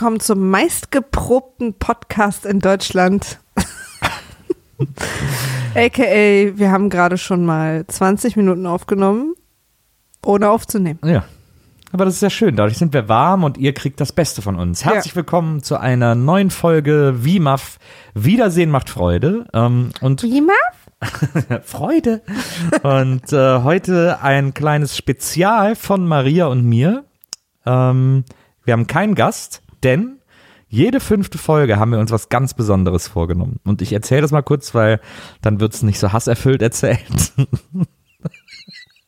willkommen zum meistgeprobten Podcast in Deutschland. AKA, wir haben gerade schon mal 20 Minuten aufgenommen, ohne aufzunehmen. Ja. Aber das ist ja schön. Dadurch sind wir warm und ihr kriegt das Beste von uns. Herzlich Ja. willkommen zu einer neuen Folge WIMAF. Wiedersehen macht Freude. Ähm, und Wie ma? Freude. Und äh, heute ein kleines Spezial von Maria und mir. Ähm, wir haben keinen Gast, denn jede fünfte Folge haben wir uns was ganz Besonderes vorgenommen. Und ich erzähle das mal kurz, weil dann wird es nicht so hasserfüllt erzählt.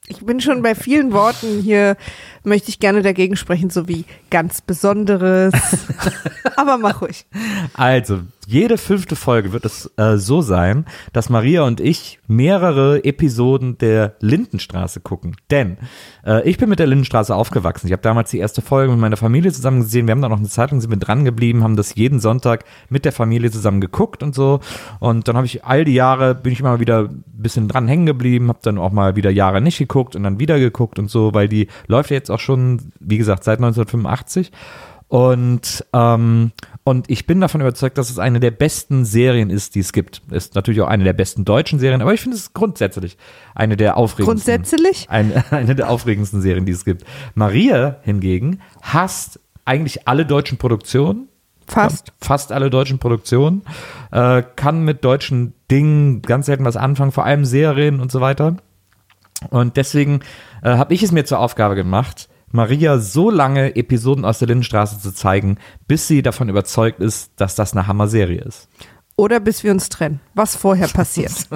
Ich bin schon bei vielen Worten hier, möchte ich gerne dagegen sprechen, so wie ganz Besonderes. Aber mach ruhig. Also, jede fünfte Folge wird es äh, so sein, dass Maria und ich mehrere Episoden der Lindenstraße gucken. Denn äh, ich bin mit der Lindenstraße aufgewachsen. Ich habe damals die erste Folge mit meiner Familie zusammen gesehen. Wir haben da noch eine Zeit lang sind wir dran geblieben, haben das jeden Sonntag mit der Familie zusammen geguckt und so. Und dann habe ich all die Jahre, bin ich immer wieder ein bisschen dran hängen geblieben, habe dann auch mal wieder Jahre nicht geguckt und dann wieder geguckt und so, weil die läuft ja jetzt auch schon, wie gesagt, seit 1985. Und, ähm, und ich bin davon überzeugt, dass es eine der besten Serien ist, die es gibt. Ist natürlich auch eine der besten deutschen Serien, aber ich finde es grundsätzlich eine der aufregendsten. Grundsätzlich? Eine, eine der aufregendsten Serien, die es gibt. Maria hingegen hasst eigentlich alle deutschen Produktionen. Fast. Fast alle deutschen Produktionen. Äh, kann mit deutschen Dingen ganz selten was anfangen, vor allem Serien und so weiter. Und deswegen äh, habe ich es mir zur Aufgabe gemacht, Maria so lange Episoden aus der Lindenstraße zu zeigen, bis sie davon überzeugt ist, dass das eine Hammer-Serie ist. Oder bis wir uns trennen. Was vorher passiert.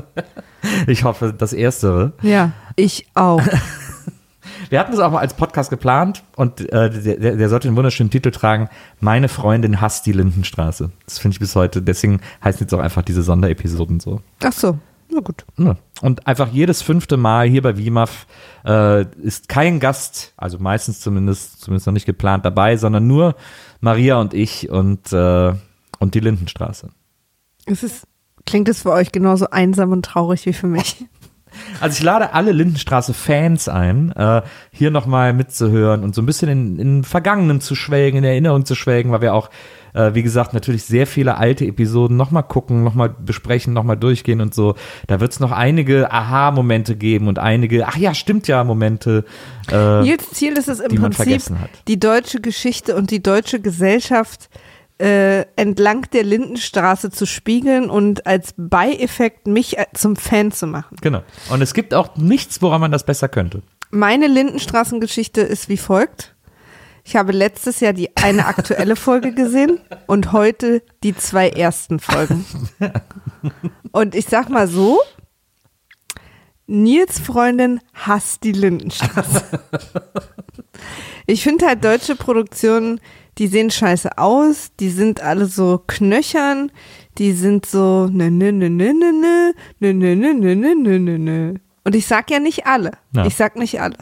Ich hoffe, das Erstere. Ja, ich auch. Wir hatten es auch mal als Podcast geplant und äh, der, der sollte den wunderschönen Titel tragen, Meine Freundin hasst die Lindenstraße. Das finde ich bis heute, deswegen heißen jetzt auch einfach diese Sonderepisoden so. Ach so, na gut. Ja. Und einfach jedes fünfte Mal hier bei WIMAF äh, ist kein Gast, also meistens zumindest, zumindest noch nicht geplant dabei, sondern nur Maria und ich und, äh, und die Lindenstraße. Es ist, klingt es für euch genauso einsam und traurig wie für mich. Also ich lade alle Lindenstraße-Fans ein, äh, hier nochmal mitzuhören und so ein bisschen in, in Vergangenen zu schwelgen, in Erinnerung zu schwelgen, weil wir auch, äh, wie gesagt, natürlich sehr viele alte Episoden nochmal gucken, nochmal besprechen, nochmal durchgehen und so. Da wird es noch einige Aha-Momente geben und einige, ach ja, stimmt ja, Momente. Äh, Nils Ziel ist es im Prinzip, die deutsche Geschichte und die deutsche Gesellschaft äh, entlang der Lindenstraße zu spiegeln und als Beieffekt mich äh, zum Fan zu machen. genau. Und es gibt auch nichts, woran man das besser könnte. Meine Lindenstraßengeschichte ist wie folgt. Ich habe letztes Jahr die eine aktuelle Folge gesehen und heute die zwei ersten Folgen. Und ich sag mal so, Nils Freundin hasst die Lindenstraße. Ich finde halt deutsche Produktionen, die sehen scheiße aus, die sind alle so knöchern, die sind so ne ne ne ne ne ne ne ne ne ne ne ne ne ne. Und ich sag ja nicht alle. Ja. Ich sag nicht alle.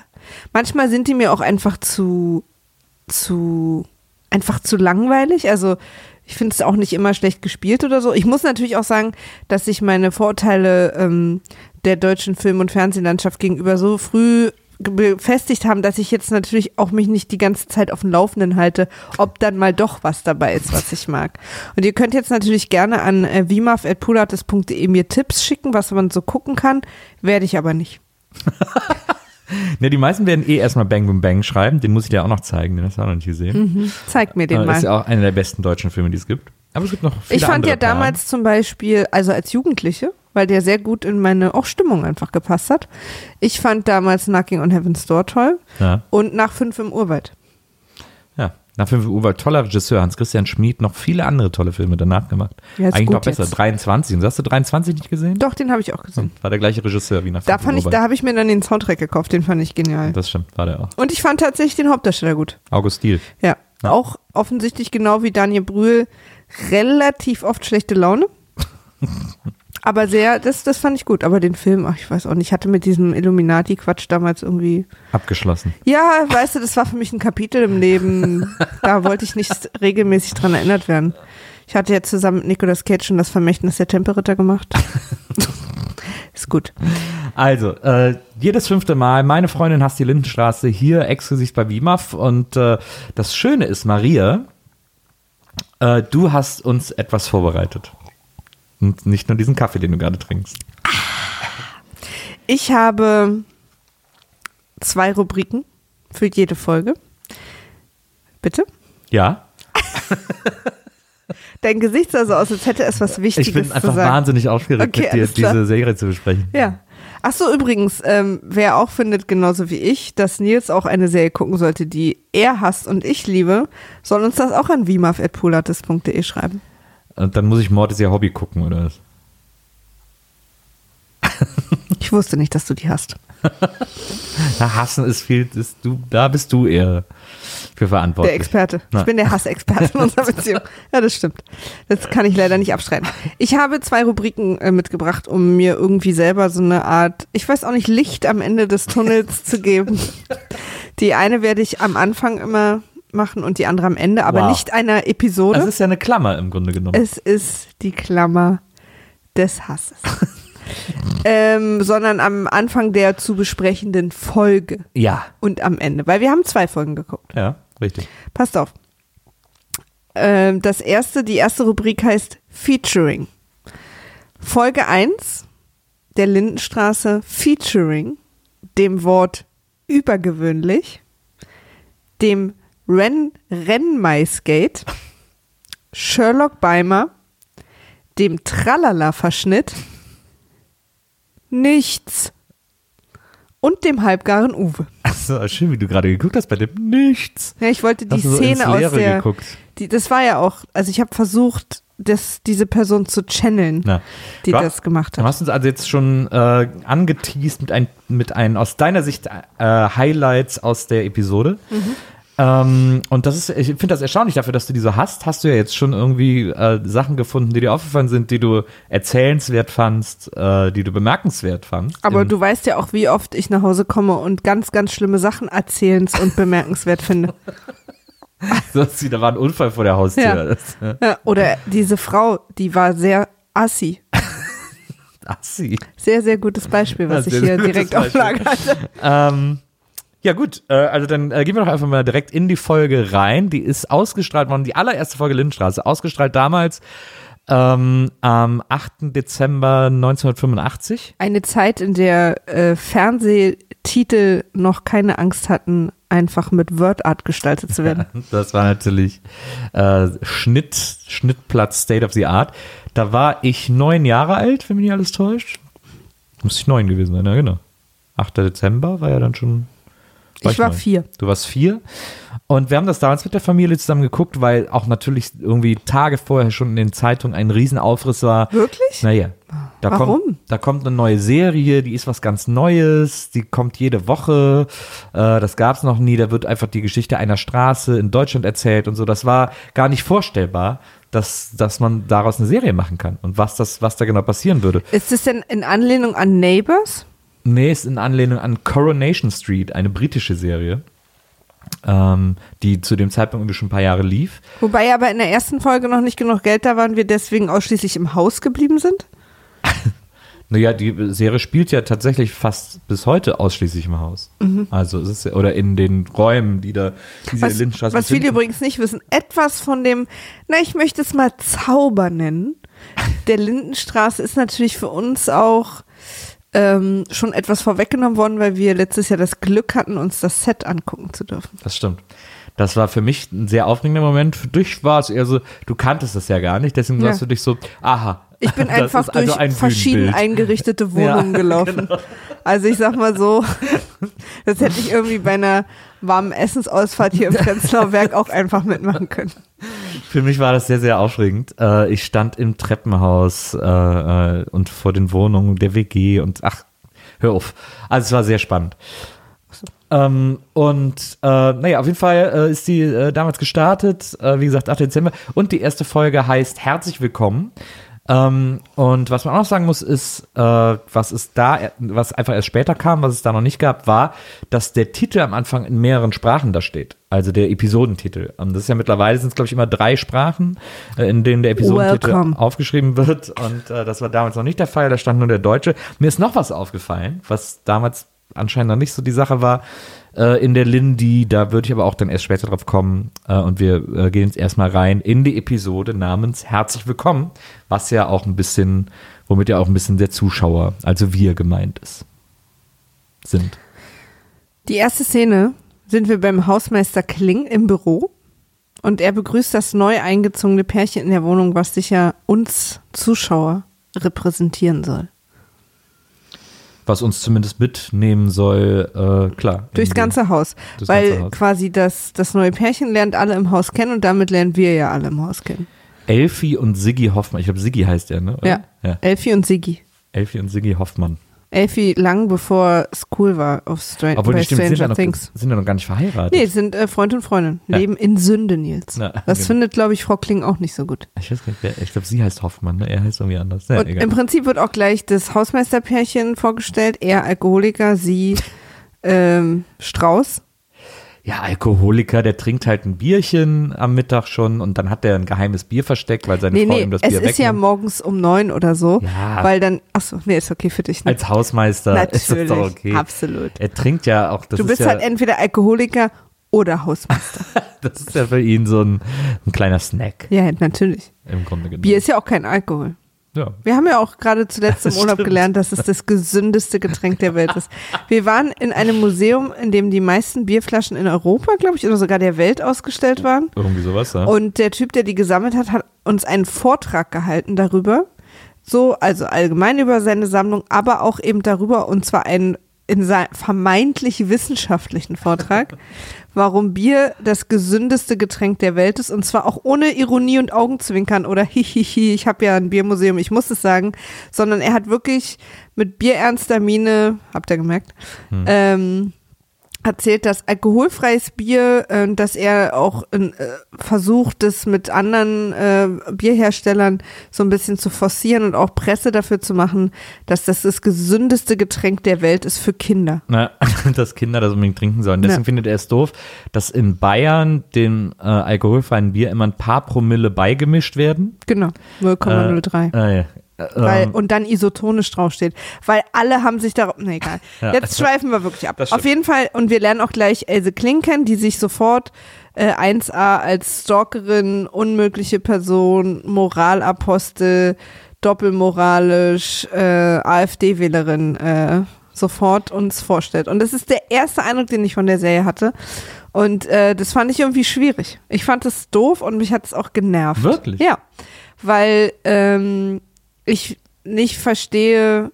Manchmal sind die mir auch einfach zu zu einfach zu langweilig. Also ich finde es auch nicht immer schlecht gespielt oder so. Ich muss natürlich auch sagen, dass sich meine Vorurteile ähm, der deutschen Film- und Fernsehlandschaft gegenüber so früh befestigt haben, dass ich jetzt natürlich auch mich nicht die ganze Zeit auf dem Laufenden halte, ob dann mal doch was dabei ist, was ich mag. Und ihr könnt jetzt natürlich gerne an äh, vimaf.pulates.de mir Tipps schicken, was man so gucken kann, werde ich aber nicht. Ne, die meisten werden eh erstmal Bang Boom Bang schreiben, den muss ich dir auch noch zeigen, den hast du auch noch nicht gesehen. Zeig mir den Äh, mal. ist ja auch einer der besten deutschen Filme, die es gibt. Aber es gibt noch viele Ich fand ja damals zum Beispiel, also als Jugendliche, weil der sehr gut in meine auch Stimmung einfach gepasst hat. Ich fand damals Knocking on Heaven's Door toll Ja. und nach fünf im Urwald. Nach 5 Uhr war toller Regisseur Hans-Christian Schmid noch viele andere tolle Filme danach gemacht. Ja, Eigentlich noch besser. jetzt. 23. Und hast du 23 nicht gesehen? Doch, den habe ich auch gesehen. War der gleiche Regisseur wie nach Da 5 fand ich, Uhr. da habe ich mir dann den Soundtrack gekauft, den fand ich genial. Das stimmt, war der auch. Und ich fand tatsächlich den Hauptdarsteller gut. August Diel. Ja. Ja. Auch offensichtlich genau wie Daniel Brühl relativ oft schlechte Laune. Aber sehr, das, das fand ich gut. Aber den Film, ach, ich weiß auch nicht, ich hatte mit diesem Illuminati-Quatsch damals irgendwie. Abgeschlossen. Ja, weißt du, das war für mich ein Kapitel im Leben. da wollte ich nicht regelmäßig dran erinnert werden. Ich hatte ja zusammen mit Nicolas Cage schon das Vermächtnis der Tempelritter gemacht. Ist gut. Also, äh, jedes fünfte Mal, meine Freundin hasst die Lindenstraße hier exklusiv bei WIMAF. Und äh, das Schöne ist, Maria, äh, du hast uns etwas vorbereitet. Und nicht nur diesen Kaffee, den du gerade trinkst. Ich habe zwei Rubriken für jede Folge. Bitte? Ja, Dein Gesicht sah so aus, als hätte es was Wichtiges ich bin zu einfach sagen. wahnsinnig aufgeregt, Okay, mit dir diese Serie zu besprechen. Ja. Ach so, übrigens, ähm, wer auch findet, genauso wie ich, dass Nils auch eine Serie gucken sollte, die er hasst und ich liebe, soll uns das auch an vimaf.polatis.de schreiben. Und dann muss ich Mord ist ihr Hobby gucken, oder was? Ich wusste nicht, dass du die hast. Na, hassen ist viel, ist du, da bist du eher für verantwortlich. Der Experte. Na. Ich bin der Hassexperte in unserer Beziehung. Ja, das stimmt. Das kann ich leider nicht abstreiten. Ich habe zwei Rubriken äh, mitgebracht, um mir irgendwie selber so eine Art, ich weiß auch nicht, Licht am Ende des Tunnels zu geben. Die eine werde ich am Anfang immer machen und die andere am Ende, aber Wow. nicht einer Episode. Das ist ja eine Klammer im Grunde genommen. Es ist die Klammer des Hasses. ähm, sondern am Anfang der zu besprechenden Folge ja, und am Ende, weil wir haben zwei Folgen geguckt. ja, richtig. Passt auf. Ähm, das erste, die erste Rubrik heißt Featuring. Folge 1 der Lindenstraße Featuring dem Wort übergewöhnlich, dem Ren Rennmaisgate, Sherlock Beimer, dem Tralala-Verschnitt, nichts und dem halbgaren Uwe. Achso, schön, wie du gerade geguckt hast bei dem Nichts. Ja, ich wollte die Hast du so Szene aus der, die, das war ja auch, also ich habe versucht, das, diese Person zu channeln, Na, die du hast- das gemacht Du hat. hast uns also jetzt schon äh, angeteased mit ein, mit ein aus deiner Sicht äh, Highlights aus der Episode. Mhm. Ähm, und das ist, ich finde das erstaunlich dafür, dass du die so hast. Hast du ja jetzt schon irgendwie äh, Sachen gefunden, die dir aufgefallen sind, die du erzählenswert fandst, äh, die du bemerkenswert fandst. Aber du weißt ja auch, wie oft ich nach Hause komme und ganz, ganz schlimme Sachen erzählens und bemerkenswert finde. Das, da war ein Unfall vor der Haustür. Ja. Ja, oder diese Frau, die war sehr assi. assi. Sehr, sehr gutes Beispiel, was Ja, ich hier direkt gutes auf Lager hatte. Ähm, ja gut, äh, also dann äh, gehen wir doch einfach mal direkt in die Folge rein. Die ist ausgestrahlt worden, die allererste Folge Lindenstraße, ausgestrahlt damals ähm, am 8. Dezember 1985. Eine Zeit, in der äh, Fernsehtitel noch keine Angst hatten, einfach mit WordArt gestaltet zu werden. Das war natürlich äh, Schnitt, Schnittplatz State of the Art. Da war ich neun Jahre alt, wenn mich nicht alles täuscht. Muss ich neun gewesen sein, ja genau. 8. Dezember war ja dann schon. Ich war neun. vier. Du warst vier. Und wir haben das damals mit der Familie zusammen geguckt, weil auch natürlich irgendwie Tage vorher schon in den Zeitungen ein Riesenaufriss war. Wirklich? Naja, da Warum? kommt, da kommt eine neue Serie, die ist was ganz Neues, die kommt jede Woche, äh, das gab es noch nie, da wird einfach die Geschichte einer Straße in Deutschland erzählt und so. Das war gar nicht vorstellbar, dass, dass man daraus eine Serie machen kann und was, das, was da genau passieren würde. Ist es denn in Anlehnung an Neighbors? Nee, ist in Anlehnung an Coronation Street, eine britische Serie, ähm, die zu dem Zeitpunkt irgendwie schon ein paar Jahre lief. Wobei aber in der ersten Folge noch nicht genug Geld da war und wir deswegen ausschließlich im Haus geblieben sind? Naja, die Serie spielt ja tatsächlich fast bis heute ausschließlich im Haus. Also es ist ja, oder in den Räumen, die da diese Was, Lindenstraße was viele übrigens nicht wissen, etwas von dem, na, ich möchte es mal Zauber nennen. Der Lindenstraße ist natürlich für uns auch ähm, schon etwas vorweggenommen worden, weil wir letztes Jahr das Glück hatten, uns das Set angucken zu dürfen. Das stimmt. Das war für mich ein sehr aufregender Moment. Für dich war es eher so, du kanntest das ja gar nicht, deswegen Ja. warst du dich so, aha. Ich bin einfach also durch ein verschieden Bühnenbild. eingerichtete Wohnungen Ja, gelaufen. Also ich sag mal so, das hätte ich irgendwie bei einer warmen Essensausfahrt hier im Prenzlauer Berg auch einfach mitmachen können. Für mich war das sehr, sehr aufregend. Äh, ich stand im Treppenhaus äh, äh, und vor den Wohnungen der WG und ach, hör auf. Also es war sehr spannend. Ähm, und äh, naja, auf jeden Fall äh, ist die äh, damals gestartet, wie gesagt, 8. Dezember. Und die erste Folge heißt Herzlich Willkommen. Ähm, und was man auch noch sagen muss, ist, äh, was es da, was einfach erst später kam, was es da noch nicht gab, war, dass der Titel am Anfang in mehreren Sprachen da steht. Also der Episodentitel. Und das ist ja mittlerweile sind es, glaube ich, immer drei Sprachen, äh, in denen der Episodentitel Welcome. aufgeschrieben wird. Und äh, das war damals noch nicht der Fall, da stand nur der Deutsche. Mir ist noch was aufgefallen, was damals anscheinend noch nicht so die Sache war äh, in der Lindy. Da würde ich aber auch dann erst später drauf kommen. Äh, und wir äh, gehen jetzt erstmal rein in die Episode namens Herzlich Willkommen, was ja auch ein bisschen, womit ja auch ein bisschen der Zuschauer, also wir gemeint ist, sind. Die erste Szene sind wir beim Hausmeister Kling im Büro und er begrüßt das neu eingezogene Pärchen in der Wohnung, was sicher uns Zuschauer repräsentieren soll. Was uns zumindest mitnehmen soll, äh, klar. Durchs ganze Haus. durchs weil ganze Haus. quasi das, das neue Pärchen lernt alle im Haus kennen und damit lernen wir ja alle im Haus kennen. Elfie und Siggi Hoffmann. Ich glaube, Siggi heißt er, ne? Oder? Ja. ja. Elfie und Siggi. Elfie und Siggi Hoffmann. Elfie lang bevor es cool war auf Stran Obwohl bei stimmt, sind ja, Stranger noch, Things. sind ja noch gar nicht verheiratet. Nee, sind äh, Freund und Freundin. Ja. Leben in Sünde, Nils. Na, das genau. findet, glaube ich, Frau Kling auch nicht so gut. Ich weiß gar nicht, wer, ich glaube, sie heißt Hoffmann, ne? Er heißt irgendwie anders. Ja, Und egal. im Prinzip wird auch gleich das Hausmeisterpärchen vorgestellt. Er Alkoholiker, sie ähm, Strauß. Ja, Alkoholiker, der trinkt halt ein Bierchen am Mittag schon und dann hat er ein geheimes Bier versteckt, weil seine Nee, Frau nee, ihm das es Bier ist ja wegnimmt. morgens um neun oder so. Ja. Weil dann, achso, nee, ist okay für dich. Ne? Als Hausmeister ist das doch okay. absolut. Er trinkt ja auch, das du bist ist ja, halt entweder Alkoholiker oder Hausmeister. das ist ja für ihn so ein, ein kleiner Snack ja, natürlich. im Grunde genommen. Bier ist ja auch kein Alkohol. Ja. Wir haben ja auch gerade zuletzt im Urlaub gelernt, dass es das gesündeste Getränk der Welt ist. Wir waren in einem Museum, in dem die meisten Bierflaschen in Europa, glaube ich, oder sogar der Welt ausgestellt waren. Irgendwie sowas, ja. Und der Typ, der die gesammelt hat, hat uns einen Vortrag gehalten darüber. So, also allgemein über seine Sammlung, aber auch eben darüber, und zwar einen in seinem vermeintlich wissenschaftlichen Vortrag, warum Bier das gesündeste Getränk der Welt ist. Und zwar auch ohne Ironie und Augenzwinkern oder hihihi, ich habe ja ein Biermuseum, ich muss es sagen, sondern er hat wirklich mit bierernster Miene, habt ihr gemerkt, ähm, erzählt, dass alkoholfreies Bier, äh, dass er auch äh, versucht, das mit anderen äh, Bierherstellern so ein bisschen zu forcieren und auch Presse dafür zu machen, dass das das gesündeste Getränk der Welt ist für Kinder. Na, dass Kinder das unbedingt trinken sollen. Deswegen Ja. findet er es doof, dass in Bayern dem äh, alkoholfreien Bier immer ein paar Promille beigemischt werden. Genau, 0,03. Weil, ähm, und dann isotonisch draufsteht. Weil alle haben sich darauf. Nee, egal. Ja. Jetzt schweifen wir wirklich ab. Auf jeden Fall, und wir lernen auch gleich Else Kling kennen, die sich sofort äh, 1a als Stalkerin, unmögliche Person, Moralapostel, doppelmoralisch, äh, AfD-Wählerin äh, sofort uns vorstellt. Und das ist der erste Eindruck, den ich von der Serie hatte. Und äh, das fand ich irgendwie schwierig. Ich fand es doof und mich hat es auch genervt. Wirklich? Ja. Weil ähm, ich nicht verstehe,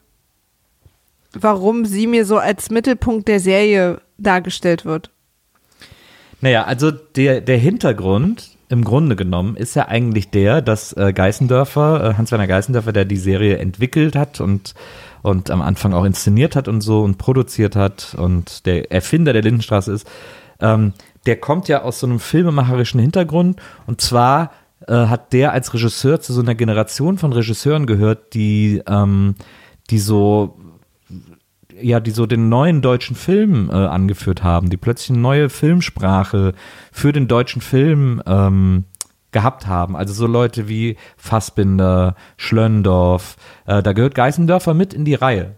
warum sie mir so als Mittelpunkt der Serie dargestellt wird. Naja, also der, der Hintergrund im Grunde genommen ist ja eigentlich der, dass äh, Geißendörfer, äh, Hans-Werner Geißendörfer, der die Serie entwickelt hat und, und am Anfang auch inszeniert hat und so und produziert hat und der Erfinder der Lindenstraße ist, ähm, der kommt ja aus so einem filmemacherischen Hintergrund und zwar äh, hat der als Regisseur zu so einer Generation von Regisseuren gehört, die, ähm, die so ja, die so den neuen deutschen Film äh, angeführt haben, die plötzlich eine neue Filmsprache für den deutschen Film ähm, gehabt haben. Also so Leute wie Fassbinder, Schlöndorff, äh, da gehört Geißendörfer mit in die Reihe.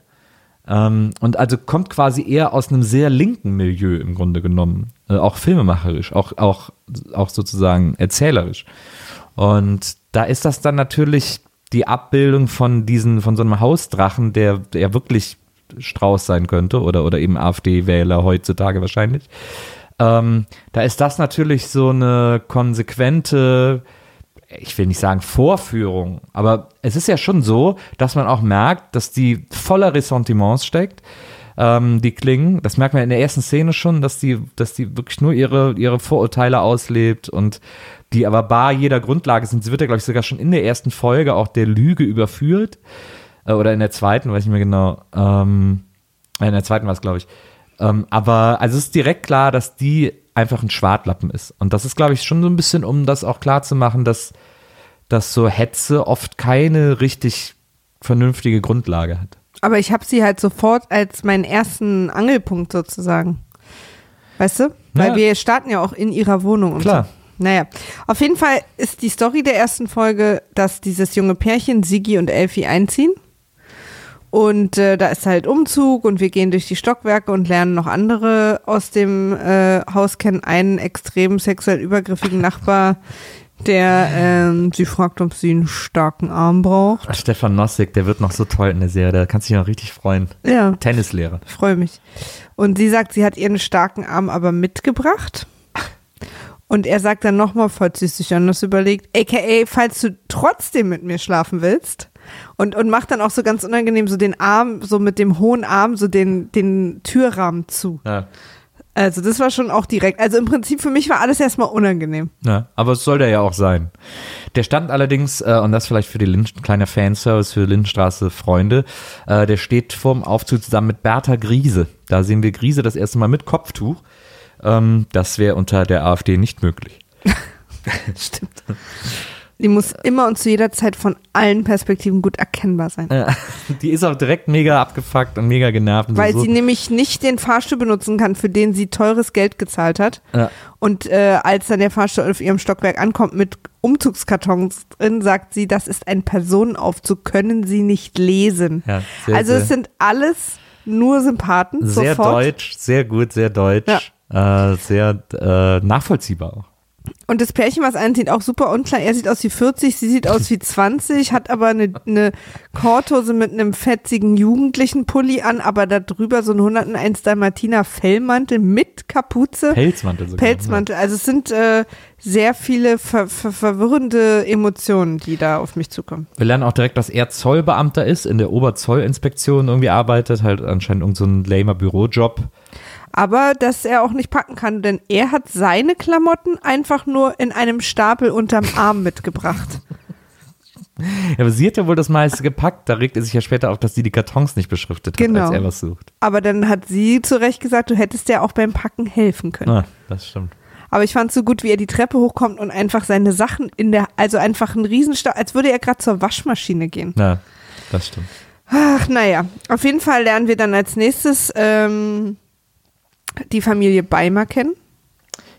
Ähm, und also kommt quasi eher aus einem sehr linken Milieu im Grunde genommen. Äh, auch filmemacherisch, auch, auch, auch sozusagen erzählerisch. Und da ist das dann natürlich die Abbildung von diesen, von so einem Hausdrachen, der, der wirklich Strauß sein könnte oder, oder eben AfD-Wähler heutzutage wahrscheinlich. Ähm, da ist das natürlich so eine konsequente, ich will nicht sagen Vorführung, aber es ist ja schon so, dass man auch merkt, dass die voller Ressentiments steckt. Ähm, die klingen, das merkt man in der ersten Szene schon, dass die, dass die wirklich nur ihre, ihre Vorurteile auslebt und die aber bar jeder Grundlage sind. Sie wird ja, glaube ich, sogar schon in der ersten Folge auch der Lüge überführt. Äh, oder in der zweiten, weiß ich nicht mehr genau. Ähm, äh, in der zweiten war es, glaube ich. Ähm, aber also es ist direkt klar, dass die einfach ein Schwartlappen ist. Und das ist, glaube ich, schon so ein bisschen, um das auch klar zu machen, dass, dass so Hetze oft keine richtig vernünftige Grundlage hat. Aber ich habe sie halt sofort als meinen ersten Angelpunkt sozusagen. Weißt du? Weil Ja. wir starten ja auch in ihrer Wohnung und Klar. so. Naja, auf jeden Fall ist die Story der ersten Folge, dass dieses junge Pärchen, Sigi und Elfie, einziehen. Und äh, da ist halt Umzug und wir gehen durch die Stockwerke und lernen noch andere aus dem äh, Haus kennen. Einen extrem sexuell übergriffigen Nachbar, der ähm, sie fragt, ob sie einen starken Arm braucht. Stefan Nossig, der wird noch so toll in der Serie, da kannst du dich noch richtig freuen. Ja. Tennislehrer. freue mich. Und sie sagt, sie hat ihren starken Arm aber mitgebracht. Und er sagt dann nochmal, falls sie sich anders überlegt, aka, falls du trotzdem mit mir schlafen willst. Und, und macht dann auch so ganz unangenehm so den Arm, so mit dem hohen Arm, so den, den Türrahmen zu. Ja. Also das war schon auch direkt. Also im Prinzip für mich war alles erstmal unangenehm. Ja, aber es soll der ja auch sein. Der stand allerdings, äh, und das vielleicht für die Lind kleiner Fanservice für Lindenstraße Freunde, äh, der steht vorm Aufzug zusammen mit Bertha Griese. Da sehen wir Griese das erste Mal mit Kopftuch. Ähm, das wäre unter der AfD nicht möglich. Stimmt. Die muss immer und zu jeder Zeit von allen Perspektiven gut erkennbar sein. Ja, die ist auch direkt mega abgefuckt und mega genervt. Und Weil so, sie nämlich nicht den Fahrstuhl benutzen kann, für den sie teures Geld gezahlt hat. Ja. Und äh, als dann der Fahrstuhl auf ihrem Stockwerk ankommt mit Umzugskartons drin, sagt sie, das ist ein Personenaufzug, können sie nicht lesen. Ja, sehr, also es sind alles nur Sympathen. sehr sofort. deutsch, sehr gut, sehr deutsch, äh, sehr äh, nachvollziehbar auch. Und das Pärchen, was einzieht, auch super unklar. Er sieht aus wie 40, sie sieht aus wie 20, hat aber eine, eine Korthose mit einem fetzigen jugendlichen Pulli an, aber da drüber so ein 101 Dalmatiner Fellmantel mit Kapuze. Pelzmantel sogar. Pelzmantel. Also es sind äh, sehr viele ver ver verwirrende Emotionen, die da auf mich zukommen. Wir lernen auch direkt, dass er Zollbeamter ist, in der Oberzollinspektion irgendwie arbeitet, halt anscheinend irgend so ein lamer Bürojob. Aber dass er auch nicht packen kann, denn er hat seine Klamotten einfach nur in einem Stapel unterm Arm mitgebracht. Ja, aber sie hat ja wohl das meiste gepackt. Da regt er sich ja später auf, dass sie die Kartons nicht beschriftet hat, Genau. als er was sucht. Aber dann hat sie zu Recht gesagt, du hättest ja auch beim Packen helfen können. Ah, das stimmt. Aber ich fand so gut, wie er die Treppe hochkommt und einfach seine Sachen in der, also einfach ein Riesenstau, als würde er gerade zur Waschmaschine gehen. Ja, das stimmt. Ach, naja. Auf jeden Fall lernen wir dann als nächstes ähm, die Familie Beimer kennen.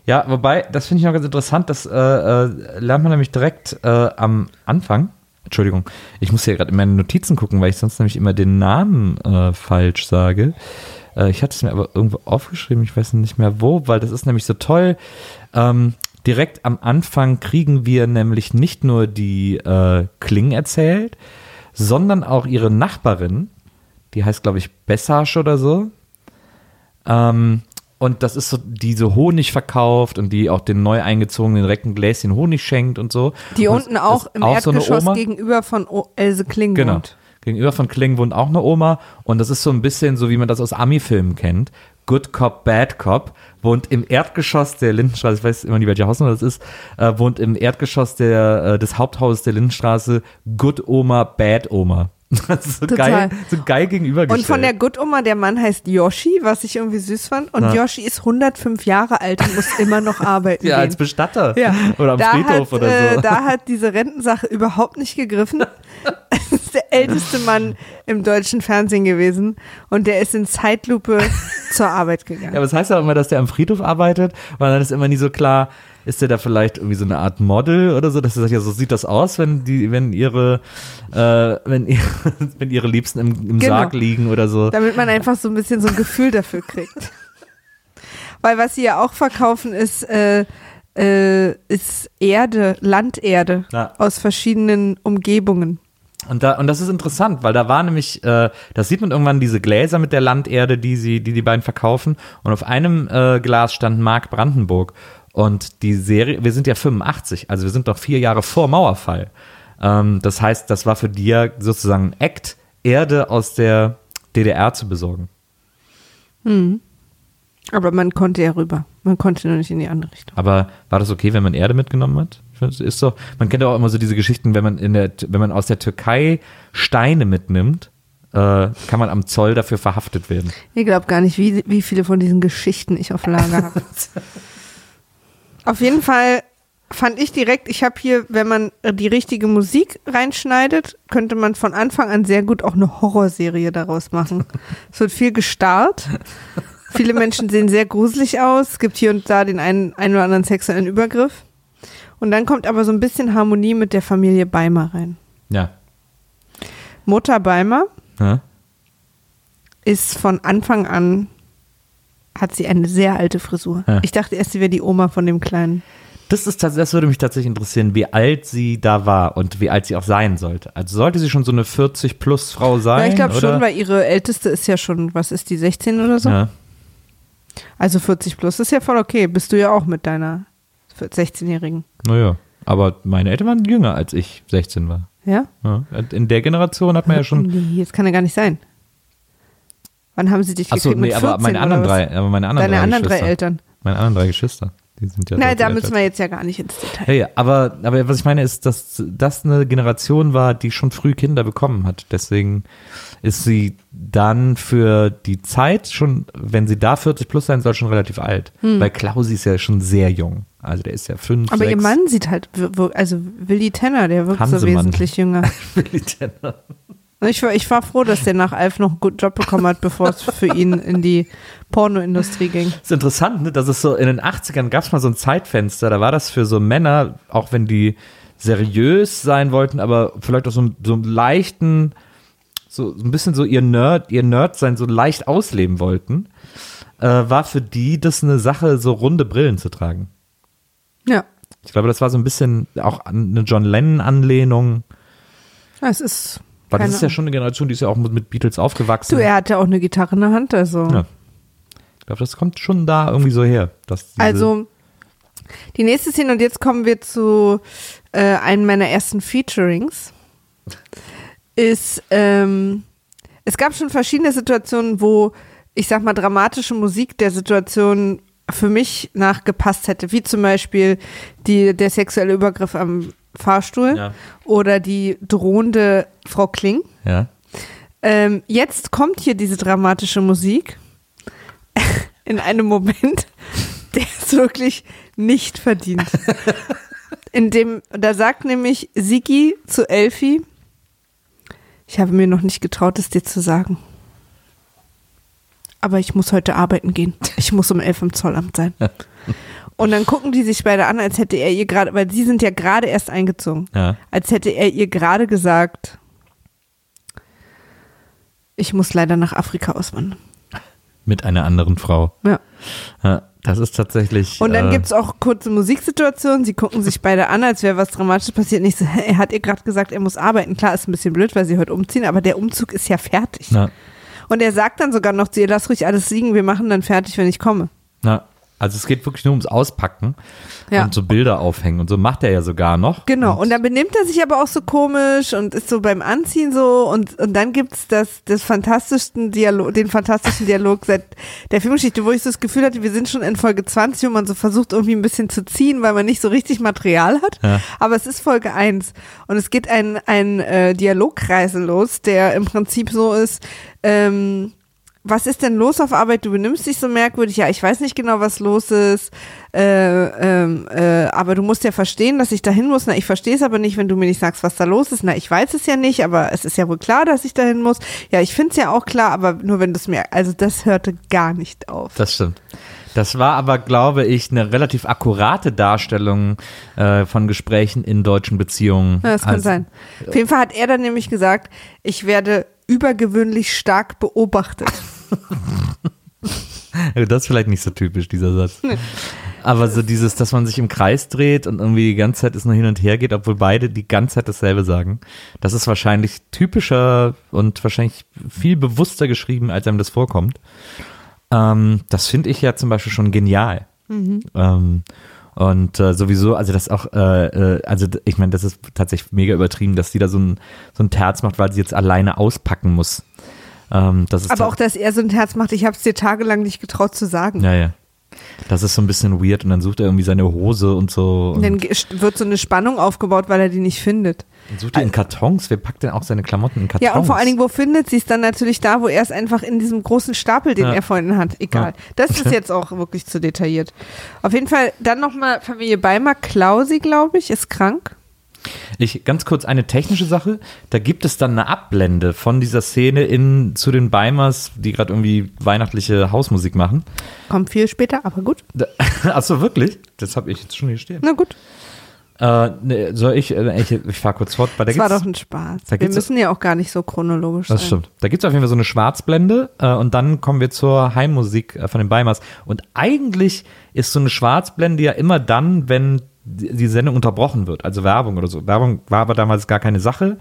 Ja, wobei, das finde ich noch ganz interessant, das äh, äh, lernt man nämlich direkt äh, am Anfang. Entschuldigung, ich muss hier gerade in meine Notizen gucken, weil ich sonst nämlich immer den Namen äh, falsch sage. Äh, ich hatte es mir aber irgendwo aufgeschrieben, ich weiß nicht mehr wo, weil das ist nämlich so toll. Ähm, direkt am Anfang kriegen wir nämlich nicht nur die äh, Kling erzählt, sondern auch ihre Nachbarin, die heißt, glaube ich, Bessage oder so. Ähm, und das ist so, die so Honig verkauft und die auch den neu eingezogenen ein Gläschen Honig schenkt und so. Die und unten auch im auch so Erdgeschoss Oma. gegenüber von o Else Kling Genau. Gegenüber von Kling wohnt auch eine Oma und das ist so ein bisschen so, wie man das aus Ami-Filmen kennt. Good Cop, Bad Cop wohnt im Erdgeschoss der Lindenstraße, ich weiß immer nicht, welche Hausnummer das ist, äh, wohnt im Erdgeschoss der, äh, des Haupthauses der Lindenstraße Good Oma, Bad Oma. Das ist so Total. geil, so geil gegenübergestellt. Und von der Good Oma, der Mann heißt Yoshi, was ich irgendwie süß fand. Und Ja. Yoshi ist 105 Jahre alt und muss immer noch arbeiten. ja, gehen. als Bestatter Ja. oder am da Friedhof hat, oder so. Äh, da hat diese Rentensache überhaupt nicht gegriffen. Es ist der älteste Mann im deutschen Fernsehen gewesen und der ist in Zeitlupe zur Arbeit Ja, gegangen. aber es heißt ja auch immer, dass der am Friedhof arbeitet, weil dann ist immer nie so klar, ist der da vielleicht irgendwie so eine Art Model oder so, dass er sagt, ja, so sieht das aus, wenn die, wenn ihre, äh, wenn, ihre wenn ihre Liebsten im, im Genau. Sarg liegen oder so. Damit man einfach so ein bisschen so ein Gefühl dafür kriegt. Weil was sie ja auch verkaufen ist, äh, äh, ist Erde, Landerde Ja. aus verschiedenen Umgebungen. Und, da, und das ist interessant, weil da war nämlich, äh, da sieht man irgendwann diese Gläser mit der Landerde, die sie, die die beiden verkaufen. Und auf einem äh, Glas stand Mark Brandenburg. Und die Serie, wir sind ja 85, also wir sind noch vier Jahre vor Mauerfall. Ähm, das heißt, das war für ja sozusagen ein Act, Erde aus der DDR zu besorgen. Aber man konnte ja rüber. Man konnte nur nicht in die andere Richtung. Aber war das okay, wenn man Erde mitgenommen hat? Ich ist so, man kennt ja auch immer so diese Geschichten, wenn man in der, wenn man aus der Türkei Steine mitnimmt, äh, kann man am Zoll dafür verhaftet werden. Ihr glaubt gar nicht, wie, wie viele von diesen Geschichten ich auf Lager habe. auf jeden Fall fand ich direkt, ich habe hier, wenn man die richtige Musik reinschneidet, könnte man von Anfang an sehr gut auch eine Horrorserie daraus machen. es wird viel gestarrt. Viele Menschen sehen sehr gruselig aus. Es gibt hier und da den einen, einen oder anderen sexuellen Übergriff. Und dann kommt aber so ein bisschen Harmonie mit der Familie Beimer rein. Ja. Mutter Beimer ja. ist von Anfang an, hat sie eine sehr alte Frisur. Ja. Ich dachte erst, sie wäre die Oma von dem Kleinen. Das, ist, das würde mich tatsächlich interessieren, wie alt sie da war und wie alt sie auch sein sollte. Also sollte sie schon so eine 40-plus-Frau sein? Ja, ich glaube schon, weil ihre älteste ist ja schon, was ist die, 16 oder so? Ja. Also 40 plus ist ja voll okay. Bist du ja auch mit deiner 16-Jährigen. Naja, aber meine Eltern waren jünger, als ich 16 war. Ja? Ja. In der Generation hat man ja schon. Nee, jetzt kann er gar nicht sein. Wann haben sie dich Achso, gekriegt? nee, mit aber 14 meine anderen drei, aber meine anderen Deine drei anderen drei. Eltern. Meine anderen drei Geschwister. Die sind ja Nein, da müssen wir jetzt ja gar nicht ins Detail. Ja, aber, aber was ich meine ist, dass das eine Generation war, die schon früh Kinder bekommen hat. Deswegen ist sie dann für die Zeit schon, wenn sie da 40 plus sein soll, schon relativ alt. Weil Klausi ist ja schon sehr jung. Also der ist ja fünf, Hm. Aber sechs. ihr Mann sieht halt, also Willi Tenner, der wirkt so Hansemann. wesentlich jünger. Willi Tenner. Ich war, ich war froh, dass der nach Alf noch einen guten Job bekommen hat, bevor es für ihn in die Pornoindustrie ging. ist interessant, ne? dass es so in den 80ern gab es mal so ein Zeitfenster, da war das für so Männer, auch wenn die seriös sein wollten, aber vielleicht auch so, einen- so einen leichten, so, so ein bisschen so ihr Nerd, ihr Nerd-Sein so leicht ausleben wollten, äh, war für die das eine Sache, so runde Brillen zu tragen. Ja. Ich glaube, das war so ein bisschen auch eine John Lennon-Anlehnung. Ja, Es ist. Weil das keine ist ja schon eine Generation, die ist ja auch mit, mit Beatles aufgewachsen. Du, er hat ja auch eine Gitarre in der Hand, also. Ja. Ich glaube, das kommt schon da irgendwie so her. Also, die nächste Szene, und jetzt kommen wir zu äh, einem meiner ersten Featurings, ist, ähm, es gab schon verschiedene Situationen, wo, ich sag mal, dramatische Musik der Situation für mich nachgepasst hätte, wie zum Beispiel die, der sexuelle Übergriff am Fahrstuhl Ja. oder die drohende Frau Kling. ja. Ähm, jetzt kommt hier diese dramatische Musik in einem Moment, der es wirklich nicht verdient. In dem, da sagt nämlich Sigi zu Elfi, ich habe mir noch nicht getraut, es dir zu sagen. Aber ich muss heute arbeiten gehen. Ich muss um elf im Zollamt sein. Und dann gucken die sich beide an, als hätte er ihr gerade, weil sie sind ja gerade erst eingezogen ja. als hätte er ihr gerade gesagt, ich muss leider nach Afrika auswandern. Mit einer anderen Frau. Ja. Ja, das ist tatsächlich. Und dann äh, gibt's auch kurze Musiksituationen, sie gucken sich beide an, als wäre was Dramatisches passiert. Nicht so, er hat ihr gerade gesagt, er muss arbeiten. Klar, ist ein bisschen blöd, weil sie heute umziehen, aber der Umzug ist ja fertig. Na, Und er sagt dann sogar noch zu ihr, lass ruhig alles liegen, wir machen dann fertig, wenn ich komme. na, also es geht wirklich nur ums Auspacken Ja. und so Bilder aufhängen und so macht er ja sogar noch. Genau, und dann benimmt er sich aber auch so komisch und ist so beim Anziehen so und, und dann gibt's das, das fantastischsten Dialog, den fantastischen Dialog seit der Filmgeschichte, wo ich so das Gefühl hatte, wir sind schon in Folge 20 und man so versucht irgendwie ein bisschen zu ziehen, weil man nicht so richtig Material hat. Ja. Aber es ist Folge 1 und es geht ein, ein äh, Dialogkreisel los, der im Prinzip so ist, ähm, was ist denn los auf Arbeit? Du benimmst dich so merkwürdig. Ja, ich weiß nicht genau, was los ist. Äh, ähm, äh, aber du musst ja verstehen, dass ich dahin muss. Na, ich verstehe es aber nicht, wenn du mir nicht sagst, was da los ist. Na, ich weiß es ja nicht, aber es ist ja wohl klar, dass ich dahin muss. Ja, ich finde es ja auch klar, aber nur wenn du es mir. Also das hörte gar nicht auf. Das stimmt. Das war aber, glaube ich, eine relativ akkurate Darstellung äh, von Gesprächen in deutschen Beziehungen. Ja, das kann Also, sein. Auf jeden Fall hat er dann nämlich gesagt, ich werde übergewöhnlich stark beobachtet. Das ist vielleicht nicht so typisch, dieser Satz. Aber so dieses, dass man sich im Kreis dreht und irgendwie die ganze Zeit es nur hin und her geht, obwohl beide die ganze Zeit dasselbe sagen. Das ist wahrscheinlich typischer und wahrscheinlich viel bewusster geschrieben, als einem das vorkommt. Ähm, das finde ich ja zum Beispiel schon genial. Ähm, und äh, sowieso, also das auch, äh, äh, also ich meine, das ist tatsächlich mega übertrieben, dass sie da so ein, so ein Terz macht, weil sie jetzt alleine auspacken muss. Ähm, das ist Aber auch, dass er so ein Herz macht, ich habe es dir tagelang nicht getraut zu sagen. ja, ja. Das ist so ein bisschen weird und dann sucht er irgendwie seine Hose und so. Und Dann wird so eine Spannung aufgebaut, weil er die nicht findet. dann sucht er in Kartons. Wer packt denn auch seine Klamotten in Kartons? Ja, und vor allen Dingen, wo findet sie es dann natürlich da, wo er es einfach in diesem großen Stapel, den Ja. er vorhin hat. Egal. Ja. Das ist jetzt auch wirklich zu detailliert. Auf jeden Fall dann nochmal Familie Beimer. Klausi, glaube ich, ist krank. Ich, ganz kurz eine technische Sache. Da gibt es dann eine Abblende von dieser Szene in, zu den Beimers, die gerade irgendwie weihnachtliche Hausmusik machen. Kommt viel später, aber gut. Da, achso, wirklich? Das habe ich jetzt schon hier stehen. Na gut. Äh, ne, soll ich, äh, ich, ich fahr kurz fort. Weil da Das war doch ein Spaß. Wir müssen ja auch gar nicht so chronologisch Das sein. stimmt. Da gibt es auf jeden Fall so eine Schwarzblende äh, und dann kommen wir zur Heimmusik äh, von den Beimers. Und eigentlich ist so eine Schwarzblende ja immer dann, wenn die Sendung unterbrochen wird, also Werbung oder so. Werbung war aber damals gar keine Sache.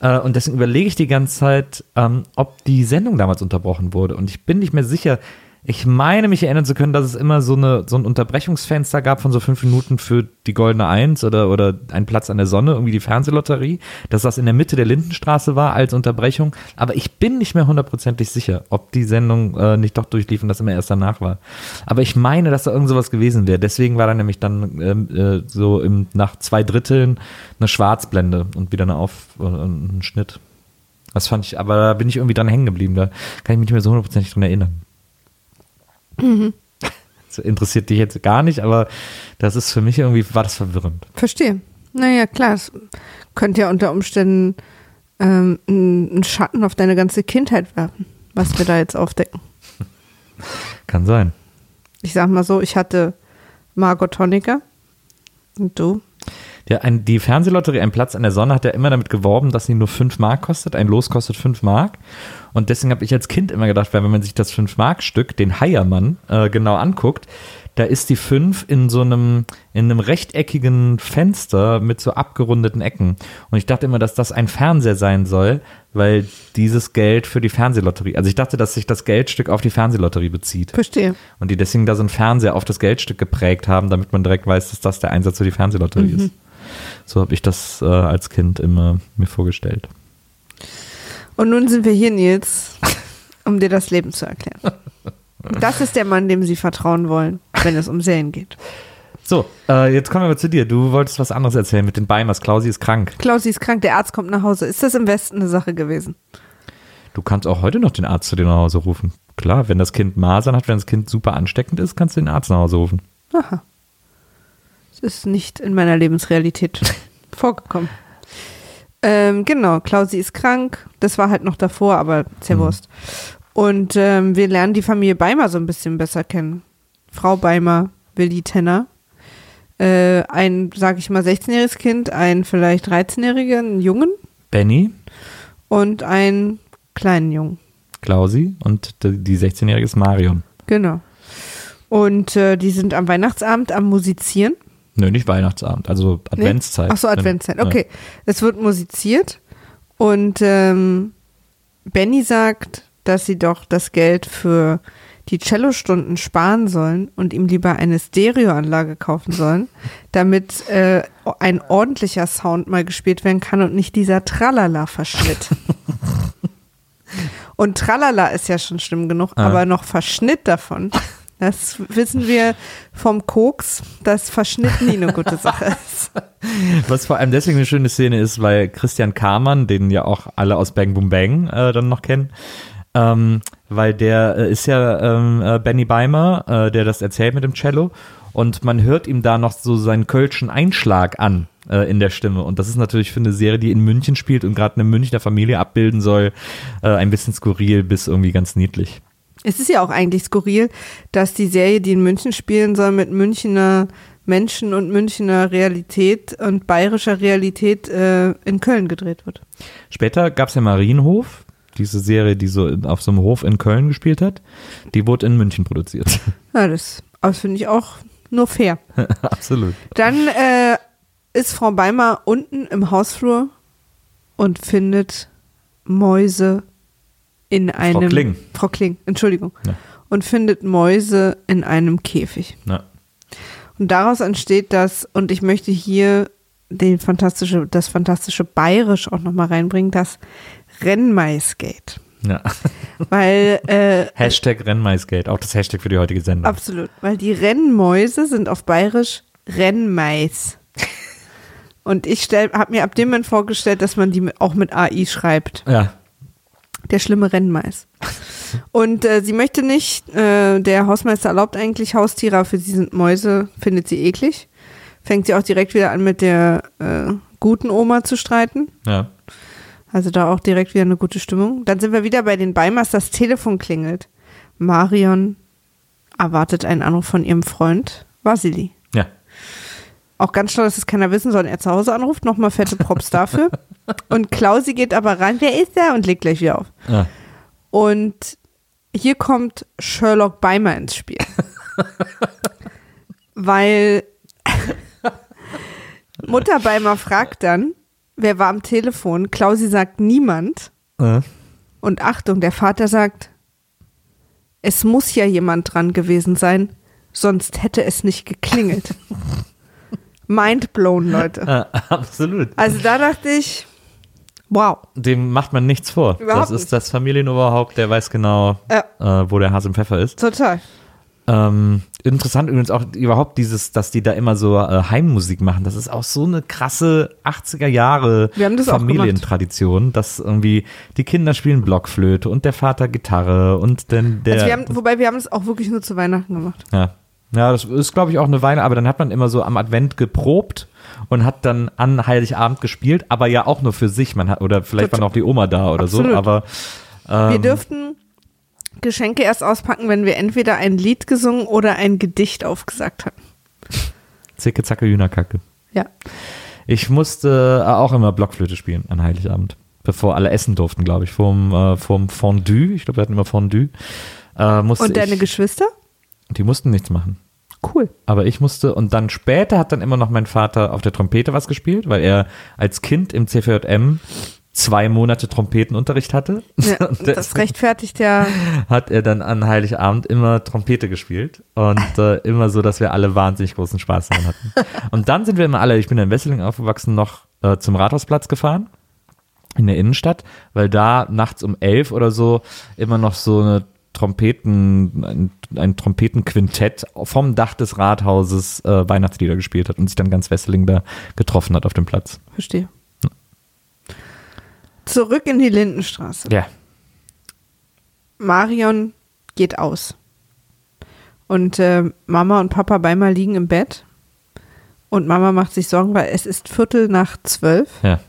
Äh, und deswegen überlege ich die ganze Zeit, ähm, ob die Sendung damals unterbrochen wurde. Und ich bin nicht mehr sicher. Ich meine, mich erinnern zu können, dass es immer so, eine, so ein Unterbrechungsfenster gab von so fünf Minuten für die Goldene Eins oder, oder ein Platz an der Sonne, irgendwie die Fernsehlotterie, dass das in der Mitte der Lindenstraße war als Unterbrechung. Aber ich bin nicht mehr hundertprozentig sicher, ob die Sendung äh, nicht doch durchlief und das immer erst danach war. Aber ich meine, dass da irgend sowas gewesen wäre. Deswegen war da nämlich dann ähm, äh, so im, nach zwei Dritteln eine Schwarzblende und wieder eine Auf äh, ein Schnitt. Das fand ich, aber da bin ich irgendwie dran hängen geblieben. Da kann ich mich nicht mehr so hundertprozentig dran erinnern. Das interessiert dich jetzt gar nicht, aber das ist für mich irgendwie, war das verwirrend. Verstehe. Naja, klar, es könnte ja unter Umständen ähm, einen Schatten auf deine ganze Kindheit werfen, was wir da jetzt aufdecken. Kann sein. Ich sag mal so, ich hatte Margot Honecker und du. Ja, ein, die Fernsehlotterie, ein Platz an der Sonne, hat ja immer damit geworben, dass sie nur 5 Mark kostet. Ein Los kostet 5 Mark. Und deswegen habe ich als Kind immer gedacht, wenn man sich das 5-Mark-Stück, den Heiermann, äh, genau anguckt, da ist die 5 in so einem, in einem rechteckigen Fenster mit so abgerundeten Ecken. Und ich dachte immer, dass das ein Fernseher sein soll, weil dieses Geld für die Fernsehlotterie, also ich dachte, dass sich das Geldstück auf die Fernsehlotterie bezieht. Verstehe. Und die deswegen da so einen Fernseher auf das Geldstück geprägt haben, damit man direkt weiß, dass das der Einsatz für die Fernsehlotterie ist. So habe ich das äh, als Kind immer mir vorgestellt. Und nun sind wir hier, Nils, um dir das Leben zu erklären. Das ist der Mann, dem sie vertrauen wollen, wenn es um Serien geht. So, äh, jetzt kommen wir mal zu dir. Du wolltest was anderes erzählen mit den Beimers. Klausi ist krank. Klausi ist krank, der Arzt kommt nach Hause. Ist das im Westen eine Sache gewesen? Du kannst auch heute noch den Arzt zu dir nach Hause rufen. Klar, wenn das Kind Masern hat, wenn das Kind super ansteckend ist, kannst du den Arzt nach Hause rufen. Aha. Ist nicht in meiner Lebensrealität vorgekommen. Ähm, genau, Klausi ist krank. Das war halt noch davor, aber ist ja Wurst. Und ähm, wir lernen die Familie Beimer so ein bisschen besser kennen. Frau Beimer, Willi Tenner. Äh, ein, sag ich mal, 16-jähriges Kind, ein vielleicht 13-jährigen Jungen Benny, und einen kleinen Jungen. Klausi und die die 16-jährige ist Marion. Genau. Und äh, die sind am Weihnachtsabend am Musizieren. Nö, nicht Weihnachtsabend, also Adventszeit. Ach so, Adventszeit. Ja. Okay. Es wird musiziert und ähm, Benny sagt, dass sie doch das Geld für die Cellostunden sparen sollen und ihm lieber eine Stereoanlage kaufen sollen, damit äh, ein ordentlicher Sound mal gespielt werden kann und nicht dieser Tralala-Verschnitt. und Tralala ist ja schon schlimm genug, Ah. aber noch Verschnitt davon. Das wissen wir vom Koks, dass Verschnitt nie eine gute Sache ist. Was vor allem deswegen eine schöne Szene ist, weil Christian Kamann, den ja auch alle aus Bang Boom Bang äh, dann noch kennen, ähm, weil der äh, ist ja ähm, äh, Benny Beimer, äh, der das erzählt mit dem Cello und man hört ihm da noch so seinen kölschen Einschlag an äh, in der Stimme und das ist natürlich für eine Serie, die in München spielt und gerade eine Münchner Familie abbilden soll, äh, ein bisschen skurril bis irgendwie ganz niedlich. Es ist ja auch eigentlich skurril, dass die Serie, die in München spielen soll, mit Münchner Menschen und Münchner Realität und bayerischer Realität äh, in Köln gedreht wird. Später gab es ja Marienhof, diese Serie, die so auf so einem Hof in Köln gespielt hat, die wurde in München produziert. Ja, das, das finde ich auch nur fair. Absolut. Dann äh, ist Frau Beimer unten im Hausflur und findet Mäuse in einem. Kling. Frau Kling, Entschuldigung. Ja. Und findet Mäuse in einem Käfig. Ja. Und daraus entsteht das, und ich möchte hier den fantastische, das fantastische Bayerisch auch nochmal reinbringen, das Rennmaisgate. Ja. Weil, äh, Hashtag Rennmaisgate, auch das Hashtag für die heutige Sendung. absolut, weil die Rennmäuse sind auf Bayerisch Rennmais. Und ich habe mir ab dem Moment vorgestellt, dass man die auch mit AI schreibt. Ja. Der schlimme Rennmais. Und äh, sie möchte nicht, äh, der Hausmeister erlaubt eigentlich Haustiere, für sie sind Mäuse, findet sie eklig. Fängt sie auch direkt wieder an mit der äh, guten Oma zu streiten. Ja. Also da auch direkt wieder eine gute Stimmung. Dann sind wir wieder bei den Beimers, das Telefon klingelt. Marion erwartet einen Anruf von ihrem Freund Vasili. Auch ganz schlau, dass es keiner wissen soll, er zu Hause anruft. Nochmal fette Props dafür. Und Klausi geht aber ran, wer ist der? Und legt gleich wieder auf. ja. Und hier kommt Sherlock Beimer ins Spiel. Weil Mutter Beimer fragt dann, wer war am Telefon? Klausi sagt niemand. Äh. Und Achtung, der Vater sagt, es muss ja jemand dran gewesen sein, sonst hätte es nicht geklingelt. Mind blown, Leute. Äh, absolut. Also da dachte ich, wow. Dem macht man nichts vor. Überhaupt das ist nicht. das Familienoberhaupt, der weiß genau, Ja. äh, wo der Hase im Pfeffer ist. Total. Ähm, interessant übrigens auch überhaupt dieses, dass die da immer so äh, Heimmusik machen. Das ist auch so eine krasse 80er Jahre Wir haben das Familientradition, dass irgendwie die Kinder spielen Blockflöte und der Vater Gitarre und dann der. Also wir haben, wobei wir haben es auch wirklich nur zu Weihnachten gemacht. ja. Ja, das ist glaube ich auch eine Weile, aber dann hat man immer so am Advent geprobt und hat dann an Heiligabend gespielt, aber ja auch nur für sich. Man hat oder vielleicht Total. war noch die Oma da oder Absolut. so, aber Wir ähm, dürften Geschenke erst auspacken, wenn wir entweder ein Lied gesungen oder ein Gedicht aufgesagt hatten. Zicke, zacke, Hühnerkacke. Ja. Ich musste äh, auch immer Blockflöte spielen an Heiligabend, bevor alle essen durften, glaube ich. Vorm, äh, vorm Fondue, ich glaube, wir hatten immer Fondue. Äh, musste Und deine ich, Geschwister? Die mussten nichts machen. Cool. Aber ich musste, und dann später hat dann immer noch mein Vater auf der Trompete was gespielt, weil er als Kind im CVJM zwei Monate Trompetenunterricht hatte. Ja, Und das rechtfertigt ja. hat er dann an Heiligabend immer Trompete gespielt und äh, immer so, dass wir alle wahnsinnig großen Spaß daran hatten. Und dann sind wir immer alle, ich bin in Wesseling aufgewachsen, noch äh, zum Rathausplatz gefahren in der Innenstadt, weil da nachts um elf oder so immer noch so eine Trompeten, ein, ein Trompetenquintett vom Dach des Rathauses äh, Weihnachtslieder gespielt hat und sich dann ganz Wesseling da getroffen hat auf dem Platz. Verstehe. Zurück in die Lindenstraße. Ja. Marion geht aus. Und äh, Mama und Papa beimal liegen im Bett. Und Mama macht sich Sorgen, weil es ist Viertel nach zwölf. Ja.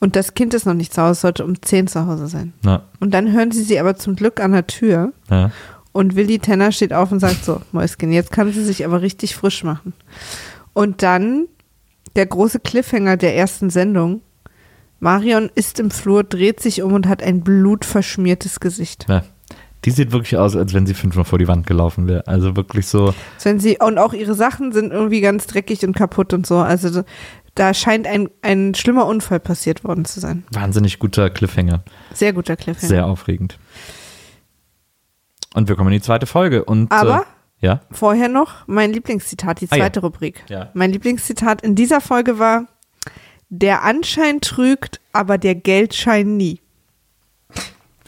Und das Kind ist noch nicht zu Hause, sollte um zehn zu Hause sein. Na, Und dann hören sie sie aber zum Glück an der Tür. ja. Und Willi Tenner steht auf und sagt so, Mäuschen, jetzt kann sie sich aber richtig frisch machen. Und dann der große Cliffhanger der ersten Sendung. Marion ist im Flur, dreht sich um und hat ein blutverschmiertes Gesicht. ja. Die sieht wirklich aus, als wenn sie fünfmal vor die Wand gelaufen wäre. Also wirklich so, Wenn sie, und auch ihre Sachen sind irgendwie ganz dreckig und kaputt und so. Also da scheint ein, ein schlimmer Unfall passiert worden zu sein. wahnsinnig guter Cliffhanger. Sehr guter Cliffhanger. Sehr aufregend. Und wir kommen in die zweite Folge. Und, Aber- Äh, ja? Vorher noch mein Lieblingszitat, die Ah, ja. zweite Rubrik. Ja. Mein Lieblingszitat in dieser Folge war: Der Anschein trügt, aber der Geldschein nie.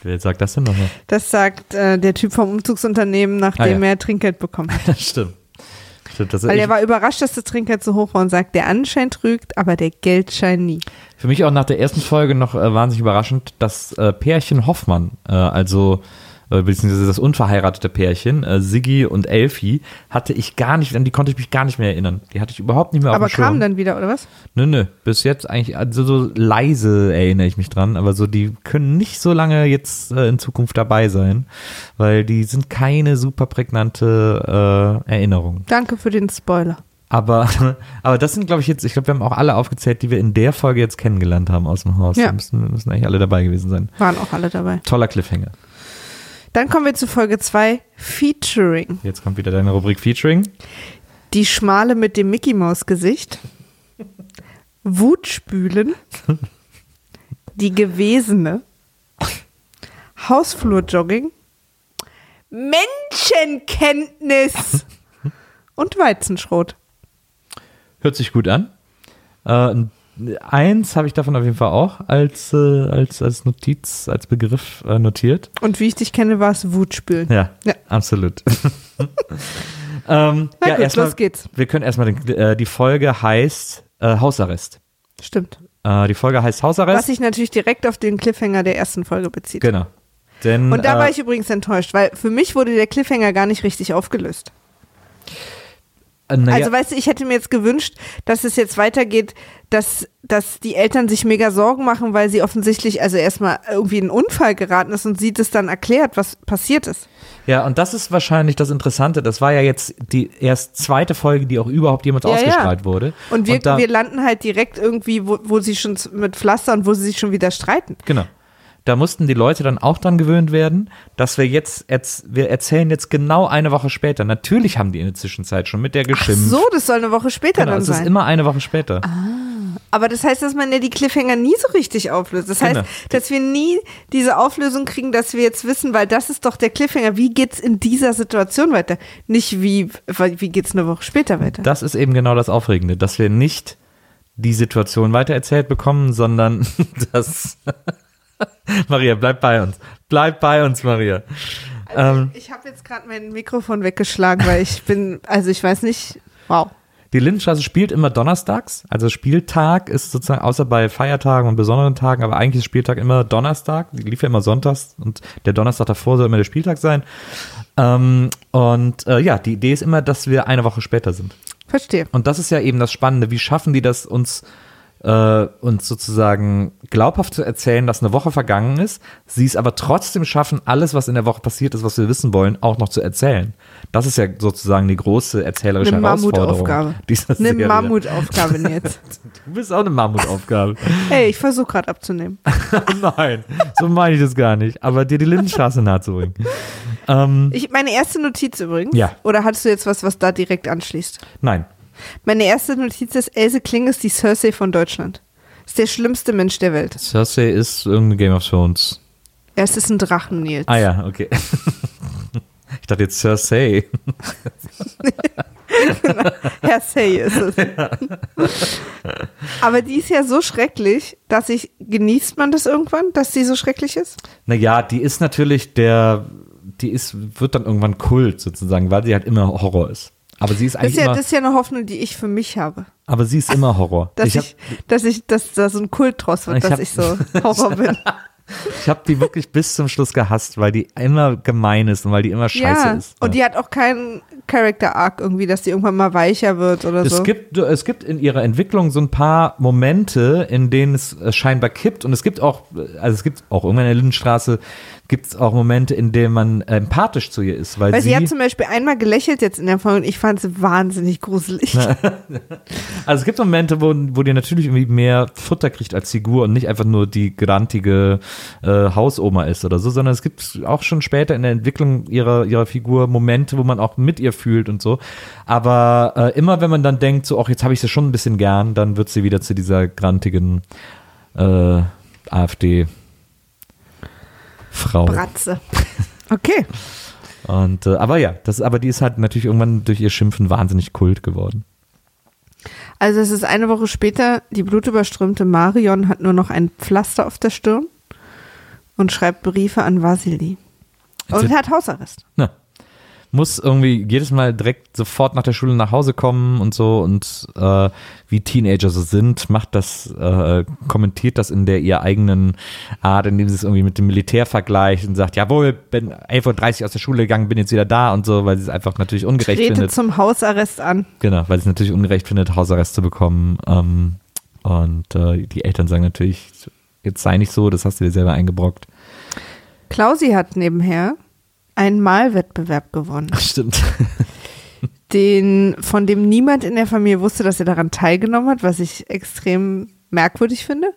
Wer sagt das denn nochmal? Das sagt äh, der Typ vom Umzugsunternehmen, nachdem Ah, ja. er Trinkgeld bekommen hat. Das stimmt. Stimmt, Weil er war überrascht, dass das Trinkgeld so hoch war und sagt: Der Anschein trügt, aber der Geldschein nie. für mich auch nach der ersten Folge noch äh, wahnsinnig überraschend, das äh, Pärchen Hoffmann, äh, also äh, beziehungsweise das unverheiratete Pärchen, äh, Siggi und Elfi, hatte ich gar nicht, an die konnte ich mich gar nicht mehr erinnern. Die hatte ich überhaupt nicht mehr aber auf dem Schirm. kam dann wieder, oder was? Nö, nö, bis jetzt eigentlich, also so leise erinnere ich mich dran, aber so, die können nicht so lange jetzt äh, in Zukunft dabei sein, weil die sind keine super prägnante äh, Erinnerung. Danke für den Spoiler. Aber, aber das sind, glaube ich, jetzt, ich glaube, wir haben auch alle aufgezählt, die wir in der Folge jetzt kennengelernt haben aus dem Haus. Ja. Da müssen, müssen eigentlich alle dabei gewesen sein. Waren auch alle dabei. Toller Cliffhanger. Dann kommen wir zu Folge 2, Featuring. Jetzt kommt wieder deine Rubrik Featuring. Die Schmale mit dem Mickey Maus Gesicht. Wutspülen. Die Gewesene. Hausflurjogging. Menschenkenntnis. Und Weizenschrot. Hört sich gut an. Äh, ein Eins habe ich davon auf jeden Fall auch als, äh, als, als Notiz, als Begriff äh, notiert. Und wie ich dich kenne, war es Wutspülen. Ja, Ja. absolut. ähm, Na ja, gut, erstmal, los geht's. Wir können erstmal, den, äh, die Folge heißt äh, Hausarrest. Stimmt. Äh, die Folge heißt Was Hausarrest. sich natürlich direkt auf den Cliffhanger der ersten Folge bezieht. genau. Denn, Und da äh, war ich übrigens enttäuscht, weil für mich wurde der Cliffhanger gar nicht richtig aufgelöst. Äh, naja, Also weißt du, ich hätte mir jetzt gewünscht, dass es jetzt weitergeht, dass, dass die Eltern sich mega Sorgen machen, weil sie offensichtlich also erstmal irgendwie in einen Unfall geraten ist und sie das dann erklärt, was passiert ist. Ja, und das ist wahrscheinlich das Interessante. Das war ja jetzt die erst zweite Folge, die auch überhaupt jemals Ja, ja. ausgestrahlt wurde. Und wir, da, wir landen halt direkt irgendwie, wo, wo sie schon mit Pflaster und wo sie sich schon wieder streiten. Genau. Da mussten die Leute dann auch dran gewöhnt werden, dass wir jetzt, erz- wir erzählen jetzt genau eine Woche später. Natürlich haben die in der Zwischenzeit schon mit der Ach geschimpft. so, das soll eine Woche später genau, dann es ist sein. immer eine Woche später. Aber das heißt, dass man ja die Cliffhanger nie so richtig auflöst. Das heißt, Genau. dass wir nie diese Auflösung kriegen, dass wir jetzt wissen, weil das ist doch der Cliffhanger. Wie geht's in dieser Situation weiter? Nicht wie, wie geht's eine Woche später weiter? Das ist eben genau das Aufregende, dass wir nicht die Situation weitererzählt bekommen, sondern dass Maria, bleib bei uns. Bleib bei uns, Maria. Also ähm, ich habe jetzt gerade mein Mikrofon weggeschlagen, weil ich bin, also ich weiß nicht, wow. Die Lindenstraße spielt immer donnerstags, also Spieltag ist sozusagen außer bei Feiertagen und besonderen Tagen, aber eigentlich ist Spieltag immer Donnerstag. Die lief ja immer sonntags und der Donnerstag davor soll immer der Spieltag sein. Ähm, und äh, ja, die Idee ist immer, dass wir eine Woche später sind. Verstehe. Und das ist ja eben das Spannende. Wie schaffen die das, uns, äh, uns sozusagen glaubhaft zu erzählen, dass eine Woche vergangen ist, sie es aber trotzdem schaffen, alles, was in der Woche passiert ist, was wir wissen wollen, auch noch zu erzählen. Das ist ja sozusagen die große erzählerische Eine Herausforderung. Mammutaufgabe. Eine Serie. Mammutaufgabe jetzt. Du bist auch eine Mammutaufgabe. Hey, ich versuche gerade abzunehmen. Nein, so meine ich das gar nicht. Aber dir die Lindenstraße nahezubringen. Ähm, Ich, meine erste Notiz übrigens. Ja. Oder hattest du jetzt was, was da direkt anschließt? nein. Meine erste Notiz ist, Else Kling ist die Cersei von Deutschland. Ist der schlimmste Mensch der Welt. Cersei ist irgendeine Game of Thrones. Er ist ein Drachen, Nils. Ah ja, okay. Ich dachte jetzt Cersei. Herr Say ist es. Aber die ist ja so schrecklich, dass ich, genießt man das irgendwann, dass sie so schrecklich ist? Naja, die ist natürlich der, die ist, wird dann irgendwann Kult sozusagen, weil sie halt immer Horror ist. Aber sie ist Das eigentlich ist, ja, immer, das ist ja eine Hoffnung, die ich für mich habe. aber sie ist immer Horror. Dass ich ich, habe dass ich, dass da so ein Kult draus wird, Ich dass hab- ich so Horror bin. ich hab die wirklich bis zum Schluss gehasst, weil die immer gemein ist und weil die immer scheiße ja, ist. und die hat auch keinen Character Arc irgendwie, dass die irgendwann mal weicher wird oder Es so. gibt, es gibt in ihrer Entwicklung so ein paar Momente, in denen es äh, scheinbar kippt. Und es gibt auch, äh, also es gibt auch irgendwann in der Lindenstraße, gibt es auch Momente, in denen man äh, empathisch zu ihr ist. Weil, Weil sie, sie, hat zum Beispiel einmal gelächelt jetzt in der Folge und ich fand sie wahnsinnig gruselig. also es gibt Momente, wo, wo die natürlich irgendwie mehr Futter kriegt als Figur und nicht einfach nur die grantige äh, Hausoma ist oder so, sondern es gibt auch schon später in der Entwicklung ihrer, ihrer Figur Momente, wo man auch mit ihr fühlt und so. Aber äh, immer wenn man dann denkt, so, ach, jetzt habe ich sie schon ein bisschen gern, dann wird sie wieder zu dieser grantigen äh, AfD. Frau. Bratze. Okay. Und äh, aber ja, das aber die ist halt natürlich irgendwann durch ihr Schimpfen wahnsinnig Kult geworden. Also es ist eine Woche später, die blutüberströmte Marion hat nur noch ein Pflaster auf der Stirn und schreibt Briefe an Vasili. Und hat Hausarrest. Na, muss irgendwie jedes Mal direkt sofort nach der Schule nach Hause kommen und so und äh, wie Teenager so sind, macht das, äh, kommentiert das in der ihr eigenen Art, indem sie es irgendwie mit dem Militär vergleicht und sagt, jawohl, bin 11.30 Uhr aus der Schule gegangen, bin jetzt wieder da und so, weil sie es einfach natürlich ungerecht Trete findet. zum Hausarrest an. Genau, weil sie es natürlich ungerecht findet, Hausarrest zu bekommen. Ähm, und äh, die Eltern sagen natürlich, jetzt sei nicht so, das hast du dir selber eingebrockt. Klausi hat nebenher einen Malwettbewerb gewonnen, Stimmt. den, von dem niemand in der Familie wusste, dass er daran teilgenommen hat, was ich extrem merkwürdig finde.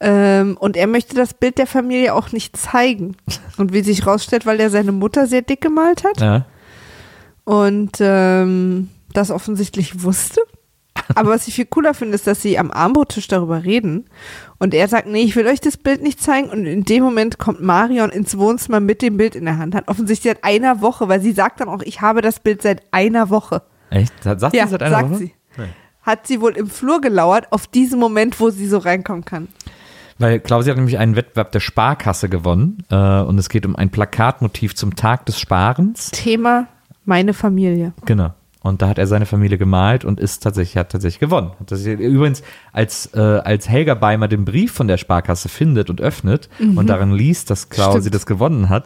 Ähm, und er möchte das Bild der Familie auch nicht zeigen. Und wie sich rausstellt, weil er seine Mutter sehr dick gemalt hat. Ja. und ähm, das offensichtlich wusste. Aber was ich viel cooler finde, ist, dass sie am Armbrottisch darüber reden und er sagt, nee, ich will euch das Bild nicht zeigen und in dem Moment kommt Marion ins Wohnzimmer mit dem Bild in der Hand, hat offensichtlich seit einer Woche, weil sie sagt dann auch, ich habe das Bild seit einer Woche. Echt? Sagt Ja, sie seit einer sagt Woche? sie. Hat sie wohl im Flur gelauert auf diesen Moment, wo sie so reinkommen kann. Weil Klausi hat nämlich einen Wettbewerb der Sparkasse gewonnen äh, und es geht um ein Plakatmotiv zum Tag des Sparens. Thema meine Familie. Genau. Und da hat er seine Familie gemalt und ist tatsächlich, hat tatsächlich gewonnen. Hat tatsächlich, übrigens, als, äh, als Helga Beimer den Brief von der Sparkasse findet und öffnet und darin liest, dass Klausi Mhm. Stimmt. das gewonnen hat,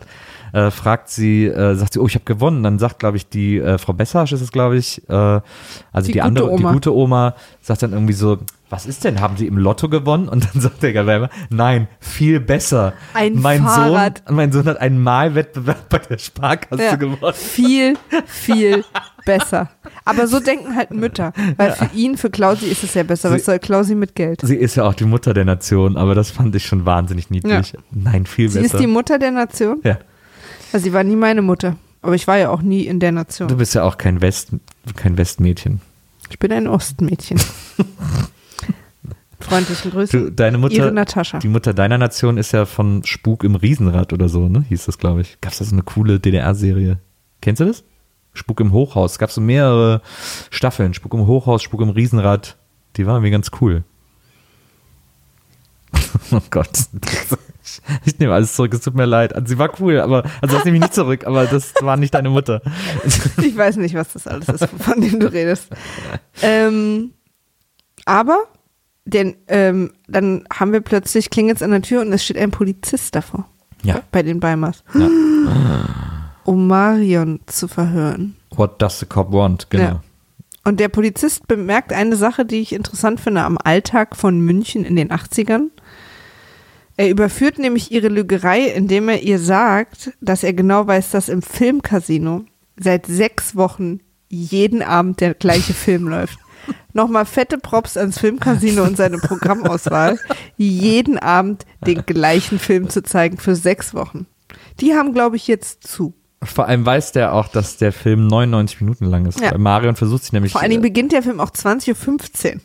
äh, fragt sie, äh, sagt sie, oh, ich habe gewonnen. Dann sagt, glaube ich, die äh, Frau Bessasch ist es, glaube ich, äh, also Die die, andere, Oma. die gute Oma, sagt dann irgendwie so, was ist denn, haben Sie im Lotto gewonnen? Und dann sagt der Beimer, nein, viel besser. Ein mein Fahrrad. Sohn, mein Sohn hat einen Malwettbewerb bei der Sparkasse Ja. gewonnen. Viel, viel besser. Aber so denken halt Mütter. Weil für ihn, für Klausi ist es ja besser. Was Sie- soll Klausi mit Geld? Sie ist ja auch die Mutter der Nation, aber das fand ich schon wahnsinnig niedlich. Nein, viel Sie besser. ist die Mutter der Nation? ja. Also sie war nie meine Mutter. Aber ich war ja auch nie in der Du Nation. bist ja auch kein West, kein Westmädchen. Ich bin ein Ostmädchen. Freundlichen Grüße. Du, deine Mutter, Ihre Natascha. die Mutter deiner Nation ist ja von Spuk im Riesenrad oder so, ne? Hieß das, glaube ich. Gab's da so eine coole DDR-Serie? Kennst du das? Spuk im Hochhaus. Gab's so mehrere Staffeln. Spuk im Hochhaus, Spuk im Riesenrad. Die waren irgendwie ganz cool. Oh Gott. Ich nehme alles zurück, es tut mir leid. Also sie war cool, aber also das nehme ich nicht zurück, aber das war nicht deine Mutter. Ich weiß nicht, was das alles ist, von dem du redest. Ähm, aber denn, ähm, dann haben wir plötzlich klingelt an der Tür und es steht ein Polizist davor. Ja. Bei den Beimers. Ja. Um Marion zu verhören. What does the cop want? Genau. Ja. Und der Polizist bemerkt eine Sache, die ich interessant finde am Alltag von München in den 80ern. Er überführt nämlich ihre Lügerei, indem er ihr sagt, dass er genau weiß, dass im Filmcasino seit sechs Wochen jeden Abend der gleiche Film läuft. Nochmal fette Props ans Filmcasino und seine Programmauswahl, jeden Abend den gleichen Film zu zeigen für sechs Wochen. Die haben, glaube ich, jetzt zu. Vor allem weiß der auch, dass der Film 99 Minuten lang ist. Ja. Marion versucht sich nämlich. Vor allen Dingen äh, beginnt der Film auch 20.15 Uhr.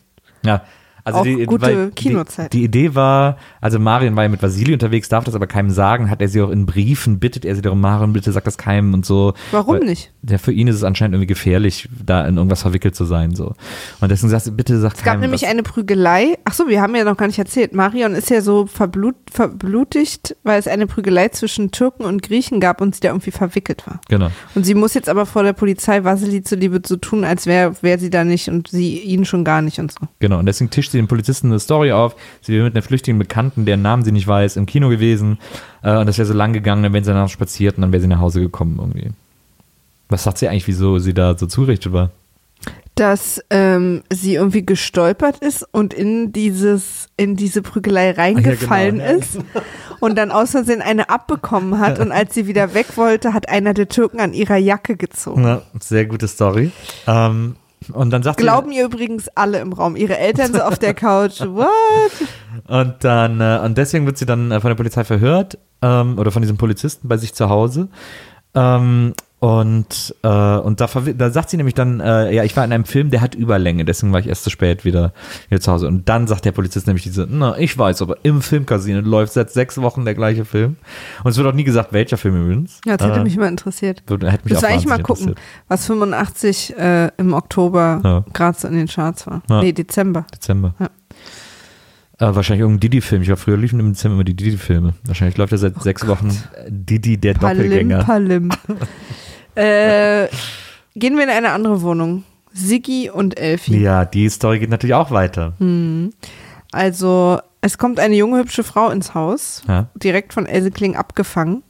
ja, also auch die, gute Kinozeit. Die, die Idee war, also Marion war ja mit Vasili unterwegs, darf das aber keinem sagen, hat er sie auch in Briefen, bittet er sie darum, Marion, bitte sag das keinem und so. Warum Weil- nicht? Ja, für ihn ist es anscheinend irgendwie gefährlich, da in irgendwas verwickelt zu sein, so. Und deswegen sagt sie, bitte sag Es gab keinem nämlich was. eine Prügelei. Ach so, wir haben ja noch gar nicht erzählt. Marion ist ja so verblut, verblutigt, weil es eine Prügelei zwischen Türken und Griechen gab und sie da irgendwie verwickelt war. Genau. Und sie muss jetzt aber vor der Polizei Vasili zuliebe so tun, als wäre wär sie da nicht und sie ihn schon gar nicht und so. Genau, und deswegen tischt sie den Polizisten eine Story auf. Sie wäre mit einer flüchtigen Bekannten, deren Namen sie nicht weiß, im Kino gewesen. Äh, und das wäre so lang gegangen, dann wären sie danach spaziert und dann wäre sie nach Hause gekommen irgendwie. Was sagt sie eigentlich, wieso sie da so zurichtet war? Dass ähm, sie irgendwie gestolpert ist und in dieses, in diese Prügelei reingefallen ja, ist und dann aus Versehen eine abbekommen hat und als sie wieder weg wollte, hat einer der Türken an ihrer Jacke gezogen. Ja, sehr gute Story. Ähm, und dann sagt Glauben ihr übrigens alle im Raum. Ihre Eltern so auf der Couch. What? und dann, äh, und deswegen wird sie dann äh, von der Polizei verhört, ähm, oder von diesem Polizisten bei sich zu Hause. Ähm, und, äh, und da, da sagt sie nämlich dann, äh, ja, ich war in einem Film, der hat Überlänge, deswegen war ich erst zu spät wieder, wieder zu Hause. Und dann sagt der Polizist nämlich diese, na, ich weiß, aber im Filmcasino läuft seit sechs Wochen der gleiche Film. Und es wird auch nie gesagt, welcher Film übrigens. Ja, das hätte Äh, mich mal interessiert. würde- hätte mich Müssen auch eigentlich mal gucken, was 85 äh, im Oktober Ja. gerade so in den Charts war. Ja. Nee, Dezember. Dezember. Ja. Äh, wahrscheinlich irgendein Didi-Film. Ich glaube, früher liefen im Dezember immer die Didi-Filme. Wahrscheinlich läuft er seit Oh sechs Wochen äh, Didi, der Doppelgänger. Palim, Palim. äh, gehen wir in eine andere Wohnung. Siggi und Elfi. Ja, die Story geht natürlich auch weiter. Hm. Also, es kommt eine junge, hübsche Frau ins Haus, Ja. direkt von Else Kling abgefangen.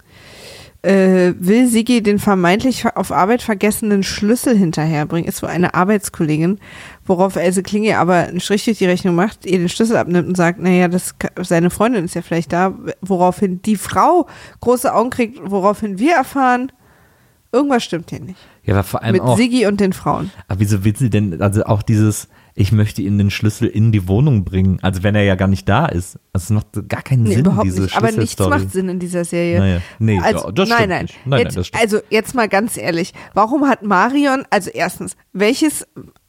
Äh, will Sigi den vermeintlich auf Arbeit vergessenen Schlüssel hinterherbringen, ist wohl eine Arbeitskollegin, worauf Else Kling ihr aber einen Strich durch die Rechnung macht, ihr den Schlüssel abnimmt und sagt, naja, das, seine Freundin ist ja vielleicht da, woraufhin die Frau große Augen kriegt, woraufhin wir erfahren, irgendwas stimmt hier nicht. Ja, aber vor allem Mit auch. Sigi und den Frauen. Aber wieso will sie denn, also auch dieses, ich möchte ihnen den Schlüssel in die Wohnung bringen, also wenn er ja gar nicht da ist. Also es macht gar keinen Nee, Sinn, überhaupt diese nicht. Aber nichts macht Sinn in dieser Serie. Naja, nee, also, ja, das nein, nein. nicht. Nein, jetzt, nein, das. Also jetzt mal ganz ehrlich, warum hat Marion, also erstens, welches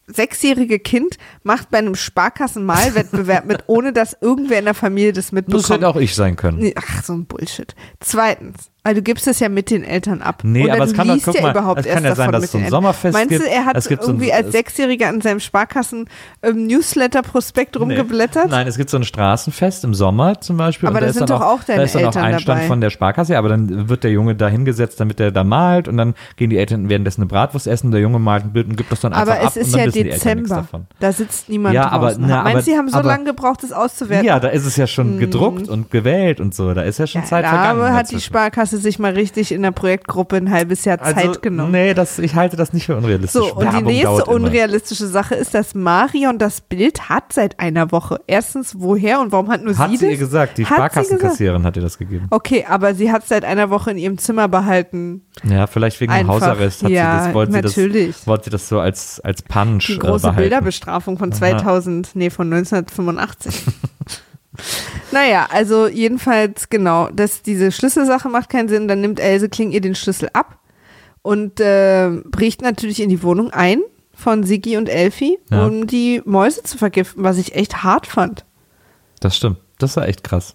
sechsjährige Kind macht bei einem Sparkassenmalwettbewerb mit, ohne dass irgendwer in der Familie das Das hätte mitbekommt? auch ich sein können. Ach, so ein Bullshit. Zweitens, Weil du gibst es ja mit den Eltern ab. Nee, und aber es kann doch- guck ja mal, überhaupt es kann erst ja sein, dass es so ein. Sommerfest Meinst gibt. du, er hat gibt so ein- irgendwie als Sechsjähriger an seinem Sparkassen ähm, rumgeblättert? Nein, es gibt so ein Straßenfest im Sommer zum Beispiel. Aber da sind doch auch deine Da ist dann auch Eltern Einstand dabei. von der Sparkasse, aber dann wird der Junge da hingesetzt, damit er da malt und dann gehen die Eltern währenddessen eine Bratwurst essen, der Junge malt ein Bild und gibt das dann einfach Aber ab es ist ja Dezember. Da sitzt niemand Ja, aber- draußen. na, Meinst aber- du, sie haben so aber- lange gebraucht, das auszuwerten? Ja, da ist es ja schon gedruckt und gewählt und so. Da ist ja schon Zeit vergangen. hat die dazwischen. Sparkasse sich mal richtig in der Projektgruppe ein halbes Jahr also, Zeit genommen. Nee, das, ich halte das nicht für unrealistisch. So, und die Werbung nächste dauert immer. unrealistische Sache ist, dass Marion das Bild hat seit einer Woche. Erstens, woher und warum hat nur Hat sie sie das? ihr gesagt, die Hat sie gesagt? Sparkassenkassiererin hat ihr das gegeben. Okay, aber sie hat es seit einer Woche in ihrem Zimmer behalten. Ja, vielleicht wegen dem Einfach. Hausarrest hat Ja, sie das, wollte sie natürlich. das, wollte sie das so als, als Punch Die äh, große behalten. Bilderbestrafung von 2000, nee, von 1985. naja, also jedenfalls, genau, dass diese Schlüsselsache macht keinen Sinn. Dann nimmt Else Kling ihr den Schlüssel ab und äh, bricht natürlich in die Wohnung ein von Sigi und Elfi, Ja. um die Mäuse zu vergiften, was ich echt hart fand. Das stimmt. Das war echt krass.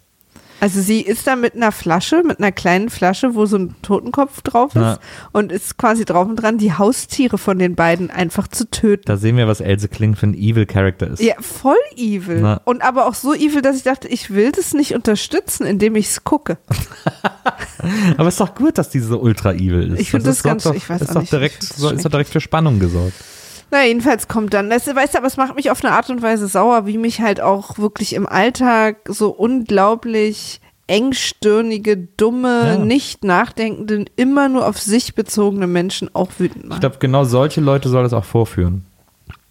Also sie ist da mit einer Flasche, mit einer kleinen Flasche, wo so ein Totenkopf drauf ist Ja. und ist quasi drauf und dran, die Haustiere von den beiden einfach zu töten. Da sehen wir, was Else Kling für ein Evil Character ist. Ja, voll evil. Na. Und aber auch so evil, dass ich dachte, ich will das nicht unterstützen, indem ich es gucke. Aber es ist doch gut, dass die so ultra evil ist. Ich find das ist doch- ganz- doch, ich weiß ist auch nicht, direkt, ist doch direkt für Spannung gesorgt. Na, jedenfalls kommt dann, das, weißt du, aber es macht mich auf eine Art und Weise sauer, wie mich halt auch wirklich im Alltag so unglaublich engstirnige, dumme, Ja. nicht nachdenkende, immer nur auf sich bezogene Menschen auch wütend Ich machen. glaube, genau solche Leute soll es auch vorführen.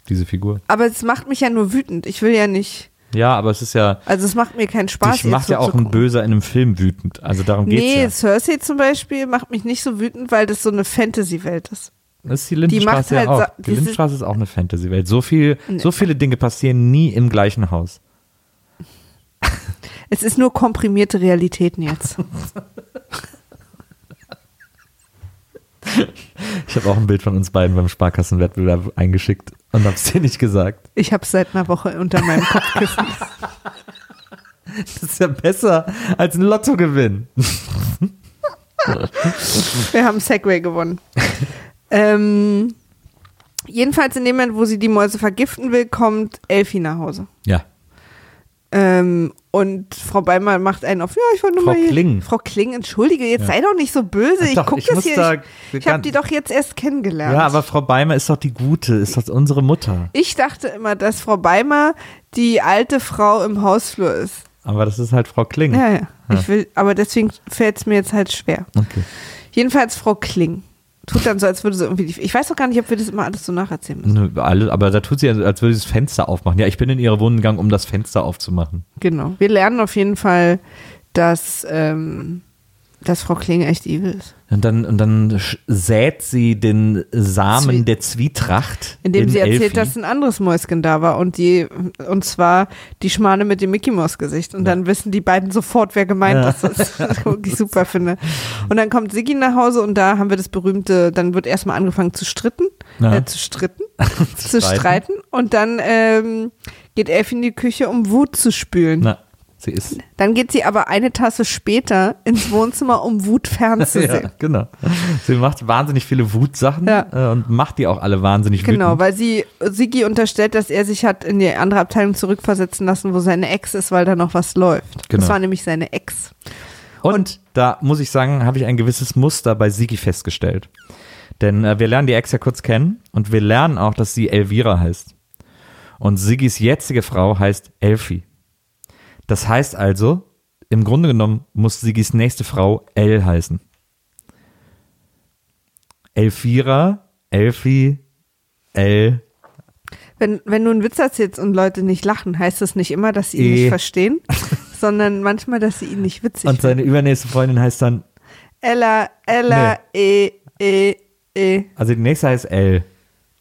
Diese Figur. Aber es macht mich ja nur wütend. Ich will ja nicht, Ja, aber es ist ja, also es macht mir keinen Spaß. dich macht ja auch ein. Böser in einem Film wütend. Also darum geht's Nee, ja. Cersei zum Beispiel macht mich nicht so wütend, weil das so eine Fantasy-Welt ist. Das ist die Lindenstraße ja halt auch. sa- Die Lindenstraße ist auch eine Fantasy-Welt. So viel, so viele Dinge passieren nie im gleichen Haus. Es ist nur komprimierte Realitäten jetzt. Ich habe auch ein Bild von uns beiden beim Sparkassenwettbewerb eingeschickt und hab's dir nicht gesagt. Ich habe seit einer Woche unter meinem Kopfkissen. Das ist ja besser als ein Lottogewinn. Wir haben Segway gewonnen. Ähm, jedenfalls in dem Moment, wo sie die Mäuse vergiften will, kommt Elfi nach Hause. Ja. Ähm, und Frau Beimer macht einen auf, ja, ich wollte nur Frau mal hier. Kling. Frau Kling, entschuldige, jetzt Ja. sei doch nicht so böse. Ich guck ich das muss hier. da- ich ich habe die doch jetzt erst kennengelernt. Ja, aber Frau Beimer ist doch die Gute, ist doch unsere Mutter. ich dachte immer, dass Frau Beimer die alte Frau im Hausflur ist. Aber das ist halt Frau Kling. Ja, ja. Ich will, aber deswegen fällt es mir jetzt halt schwer. Okay. Jedenfalls Frau Kling. Tut dann so, als würde sie irgendwie. Die, ich weiß auch gar nicht, ob wir das immer alles so nacherzählen müssen. Nö, alle, aber da tut sie, als würde sie das Fenster aufmachen. Ja, ich bin in ihre Wohnung gegangen, um das Fenster aufzumachen. Genau. Wir lernen auf jeden Fall, dass, ähm, dass Frau Kling echt evil ist. Und dann, und dann sät sie den Samen Zwie- der Zwietracht. Indem in sie erzählt, Elfi. dass ein anderes Mäuschen da war und die, und zwar die Schmane mit dem Mickey Maus Gesicht. Und dann wissen die beiden sofort, wer gemeint Ja. ist. Das was ich super finde. Und dann kommt Siggi nach Hause und da haben wir das berühmte, dann wird erstmal angefangen zu stritten, Ja. äh, zu stritten, zu streiten. streiten. Und dann ähm, geht Elf in die Küche, um Wut zu spülen. Na, sie ist. Dann geht sie aber eine Tasse später ins Wohnzimmer, um Wut fernzusehen. Ja, genau. Sie macht wahnsinnig viele Wutsachen Ja. äh, und macht die auch alle wahnsinnig Genau, wütend. weil sie Sigi unterstellt, dass er sich hat in die andere Abteilung zurückversetzen lassen, wo seine Ex ist, weil da noch was läuft. Genau. Das war nämlich seine Ex. Und, da muss ich sagen, habe ich ein gewisses Muster bei Sigi festgestellt. Denn äh, wir lernen die Ex ja kurz kennen und wir lernen auch, dass sie Elvira heißt. Und Sigis jetzige Frau heißt Elfi. Das heißt also, im Grunde genommen muss Sigis nächste Frau El heißen. Elvira, Elfi, El, Wenn, wenn du einen Witz erzählst und Leute nicht lachen, heißt das nicht immer, dass sie ihn Eh. nicht verstehen, sondern manchmal, dass sie ihn nicht witzig und seine übernächste Freundin heißt dann, Ella, Ella, E, E, E. also die nächste heißt L.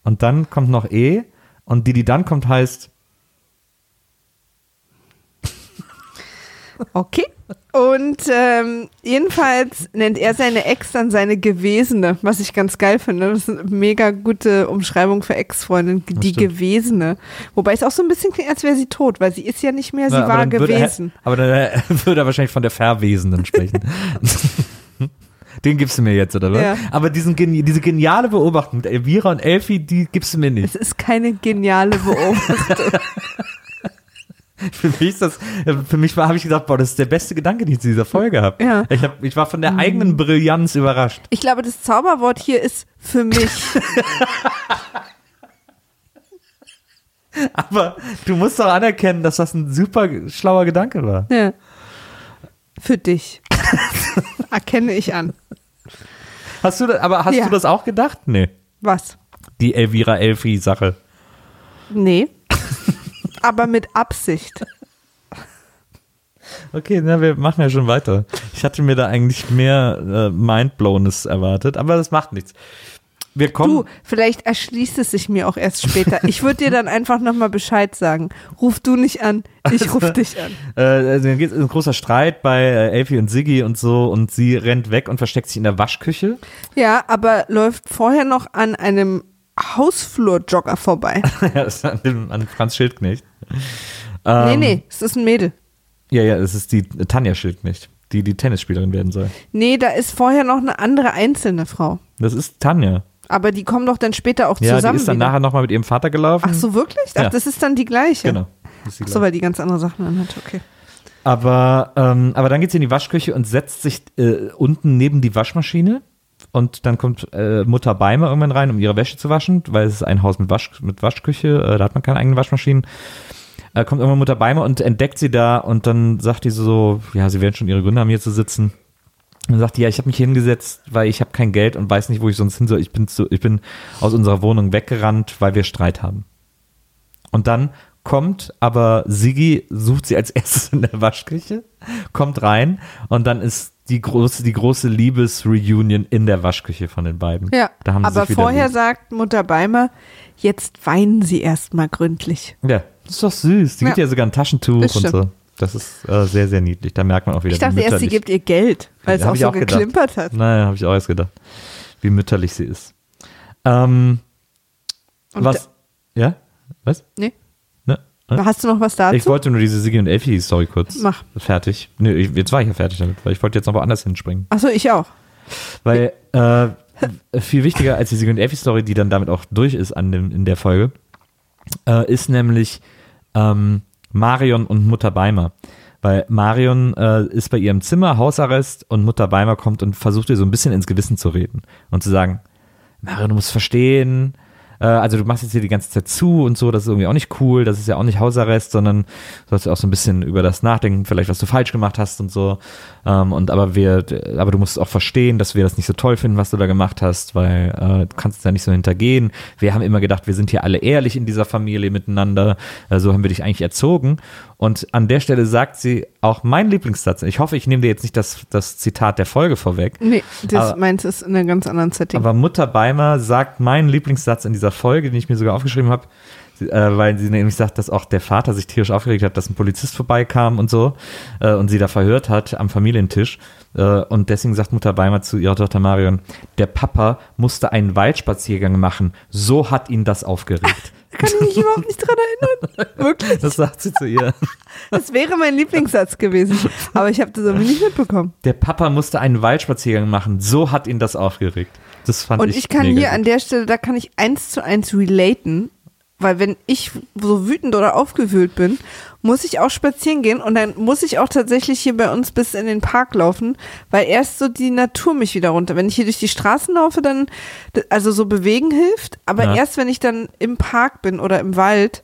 Und dann kommt noch E und die, die dann kommt, heißt Okay. Und ähm, jedenfalls nennt er seine Ex dann seine Gewesene, was ich ganz geil finde. Das ist eine mega gute Umschreibung für Ex-Freundin, die. Gewesene. Wobei es auch so ein bisschen klingt, als wäre sie tot, weil sie ist ja nicht mehr, sie Na, war würde er- gewesen. aber dann äh, würde er wahrscheinlich von der Verwesenden sprechen. Den gibst du mir jetzt, oder was? Ja. Aber diesen, diese geniale Beobachtung mit Elvira und Elfi, die gibst du mir nicht. Es ist keine geniale Beobachtung. Für mich ist das, für mich habe ich gedacht, boah, das ist der beste Gedanke, den ich zu dieser Folge habe. Ja. Mhm. Ich, hab, ich war von der eigenen Brillanz überrascht. Ich glaube, das Zauberwort hier ist für mich. Aber du musst doch anerkennen, dass das ein super schlauer Gedanke war. Ja. Für dich. Erkenne ich an. Hast du, das- aber hast Ja. du das auch gedacht? Nee. Was? Die Elvira Elfi Sache. Nee. Aber mit Absicht. Okay, na, wir machen ja schon weiter. Ich hatte mir da eigentlich mehr äh, Mindblownness erwartet, aber das macht nichts. Wir kommen. Du, vielleicht erschließt es sich mir auch erst später. Ich würde dir dann einfach nochmal Bescheid sagen. Ruf du nicht an, ich ruf dich an. Äh, also dann geht es ein großer Streit bei äh, Elfi und Siggi und so und sie rennt weg und versteckt sich in der Waschküche. Ja, aber läuft vorher noch an einem Hausflurjogger vorbei. ja, an, dem, an Franz Schildknecht. Nee, Ähm, nee, es ist ein Mädel. Ja, ja, es ist die Tanja Schildknecht, die die Tennisspielerin werden soll. Nee, da ist vorher noch eine andere einzelne Frau. Das ist Tanja. Aber die kommen doch dann später auch Ja, zusammen. die ist dann wieder. nachher nochmal mit ihrem Vater gelaufen. Ach so, wirklich? Ach, Ja. das ist dann die gleiche. Genau. Die Ach so, weil die ganz andere Sachen anhat. Okay. Aber, ähm, aber dann geht sie in die Waschküche und setzt sich äh, unten neben die Waschmaschine. Und dann kommt äh, Mutter Beimer irgendwann rein, um ihre Wäsche zu waschen, weil es ist ein Haus mit, Wasch, mit Waschküche, äh, da hat man keine eigenen Waschmaschinen. Äh, kommt irgendwann Mutter Beimer und entdeckt sie da und dann sagt die so, ja, sie werden schon ihre Gründe haben, hier zu sitzen. Dann sagt die, ja, ich habe mich hingesetzt, weil ich habe kein Geld und weiß nicht, wo ich sonst hin soll. Ich bin, zu, ich bin aus unserer Wohnung weggerannt, weil wir Streit haben. Und dann kommt aber Sigi, sucht sie als erstes in der Waschküche, kommt rein und dann ist die große, die große Liebesreunion in der Waschküche von den beiden. Ja, da haben aber vorher lieb. sagt Mutter Beimer, jetzt weinen sie erstmal gründlich. Ja, das ist doch süß. Die Ja. gibt ja sogar ein Taschentuch Das und stimmt. so. Das ist äh, sehr, sehr niedlich. Da merkt man auch wieder, Ich dachte erst, sie gibt ihr Geld, weil es Hab auch so gedacht. geklimpert hat. Nein, habe ich auch erst gedacht. Wie mütterlich sie ist. Ähm, Und was? Ja? Was? Nee. Hast du noch was dazu? Ich wollte nur diese Sigi und Elfie-Story kurz. Mach. Fertig. Nö, ich, jetzt war ich ja fertig damit, weil ich wollte jetzt noch woanders hinspringen. Achso, ich auch. Weil äh, viel wichtiger als die Sigi und Elfie-Story, die dann damit auch durch ist an dem, in der Folge, äh, ist nämlich ähm, Marion und Mutter Beimer. Weil Marion äh, ist bei ihrem Zimmer, Hausarrest, und Mutter Beimer kommt und versucht ihr so ein bisschen ins Gewissen zu reden und zu sagen, Marion, du musst verstehen, äh, also du machst jetzt hier die ganze Zeit zu und so, das ist irgendwie auch nicht cool, das ist ja auch nicht Hausarrest, sondern du sollst ja auch so ein bisschen über das nachdenken, vielleicht was du falsch gemacht hast und so. Ähm, und aber wir, aber du musst auch verstehen, dass wir das nicht so toll finden, was du da gemacht hast, weil äh, du kannst es ja nicht so hintergehen. Wir haben immer gedacht, wir sind hier alle ehrlich in dieser Familie miteinander, äh, so haben wir dich eigentlich erzogen. Und an der Stelle sagt sie auch mein Lieblingssatz. Ich hoffe, ich nehme dir jetzt nicht das, das Zitat der Folge vorweg. Nee, das Aber- meins ist in einer ganz anderen Setting. Aber Mutter Beimer sagt meinen Lieblingssatz in dieser Folge, den ich mir sogar aufgeschrieben habe, äh, weil sie nämlich sagt, dass auch der Vater sich tierisch aufgeregt hat, dass ein Polizist vorbeikam und so äh, und sie da verhört hat am Familientisch. Äh, und deswegen sagt Mutter Beimer zu ihrer Tochter Marion, der Papa musste einen Waldspaziergang machen. So hat ihn das aufgeregt. Kann ich mich überhaupt nicht dran erinnern. Wirklich. Das sagt sie zu ihr. Das wäre mein Lieblingssatz gewesen. Aber ich habe das irgendwie nicht mitbekommen. Der Papa musste einen Waldspaziergang machen. So hat ihn das aufgeregt. Das fand Und ich ich kann hier gut. an der Stelle, da kann ich eins zu eins relaten, weil wenn ich so wütend oder aufgewühlt bin, muss ich auch spazieren gehen und dann muss ich auch tatsächlich hier bei uns bis in den Park laufen, weil erst so die Natur mich wieder runter. Wenn ich hier durch die Straßen laufe, dann, also so bewegen hilft, aber Ja. erst wenn ich dann im Park bin oder im Wald,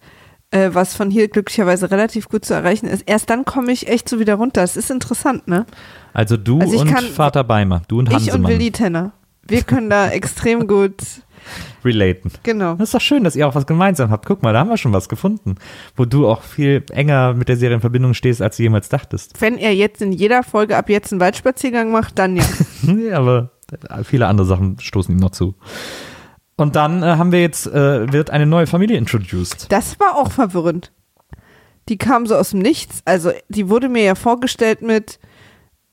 äh, was von hier glücklicherweise relativ gut zu erreichen ist, erst dann komme ich echt so wieder runter. Es ist interessant, ne? Also du Also ich und kann- Vater Beimer, du und Ich Hansemann und Willi Tenner. Wir können da extrem gut, relaten. genau. Das ist doch schön, dass ihr auch was gemeinsam habt. Guck mal, da haben wir schon was gefunden, wo du auch viel enger mit der Serie in Verbindung stehst, als du jemals dachtest. Wenn er jetzt in jeder Folge ab jetzt einen Waldspaziergang macht, dann ja. Nee, aber viele andere Sachen stoßen ihm noch zu. Und dann äh, haben wir jetzt, äh, wird eine neue Familie introduced. Das war auch verwirrend. Die kam so aus dem Nichts. Also, die wurde mir ja vorgestellt mit,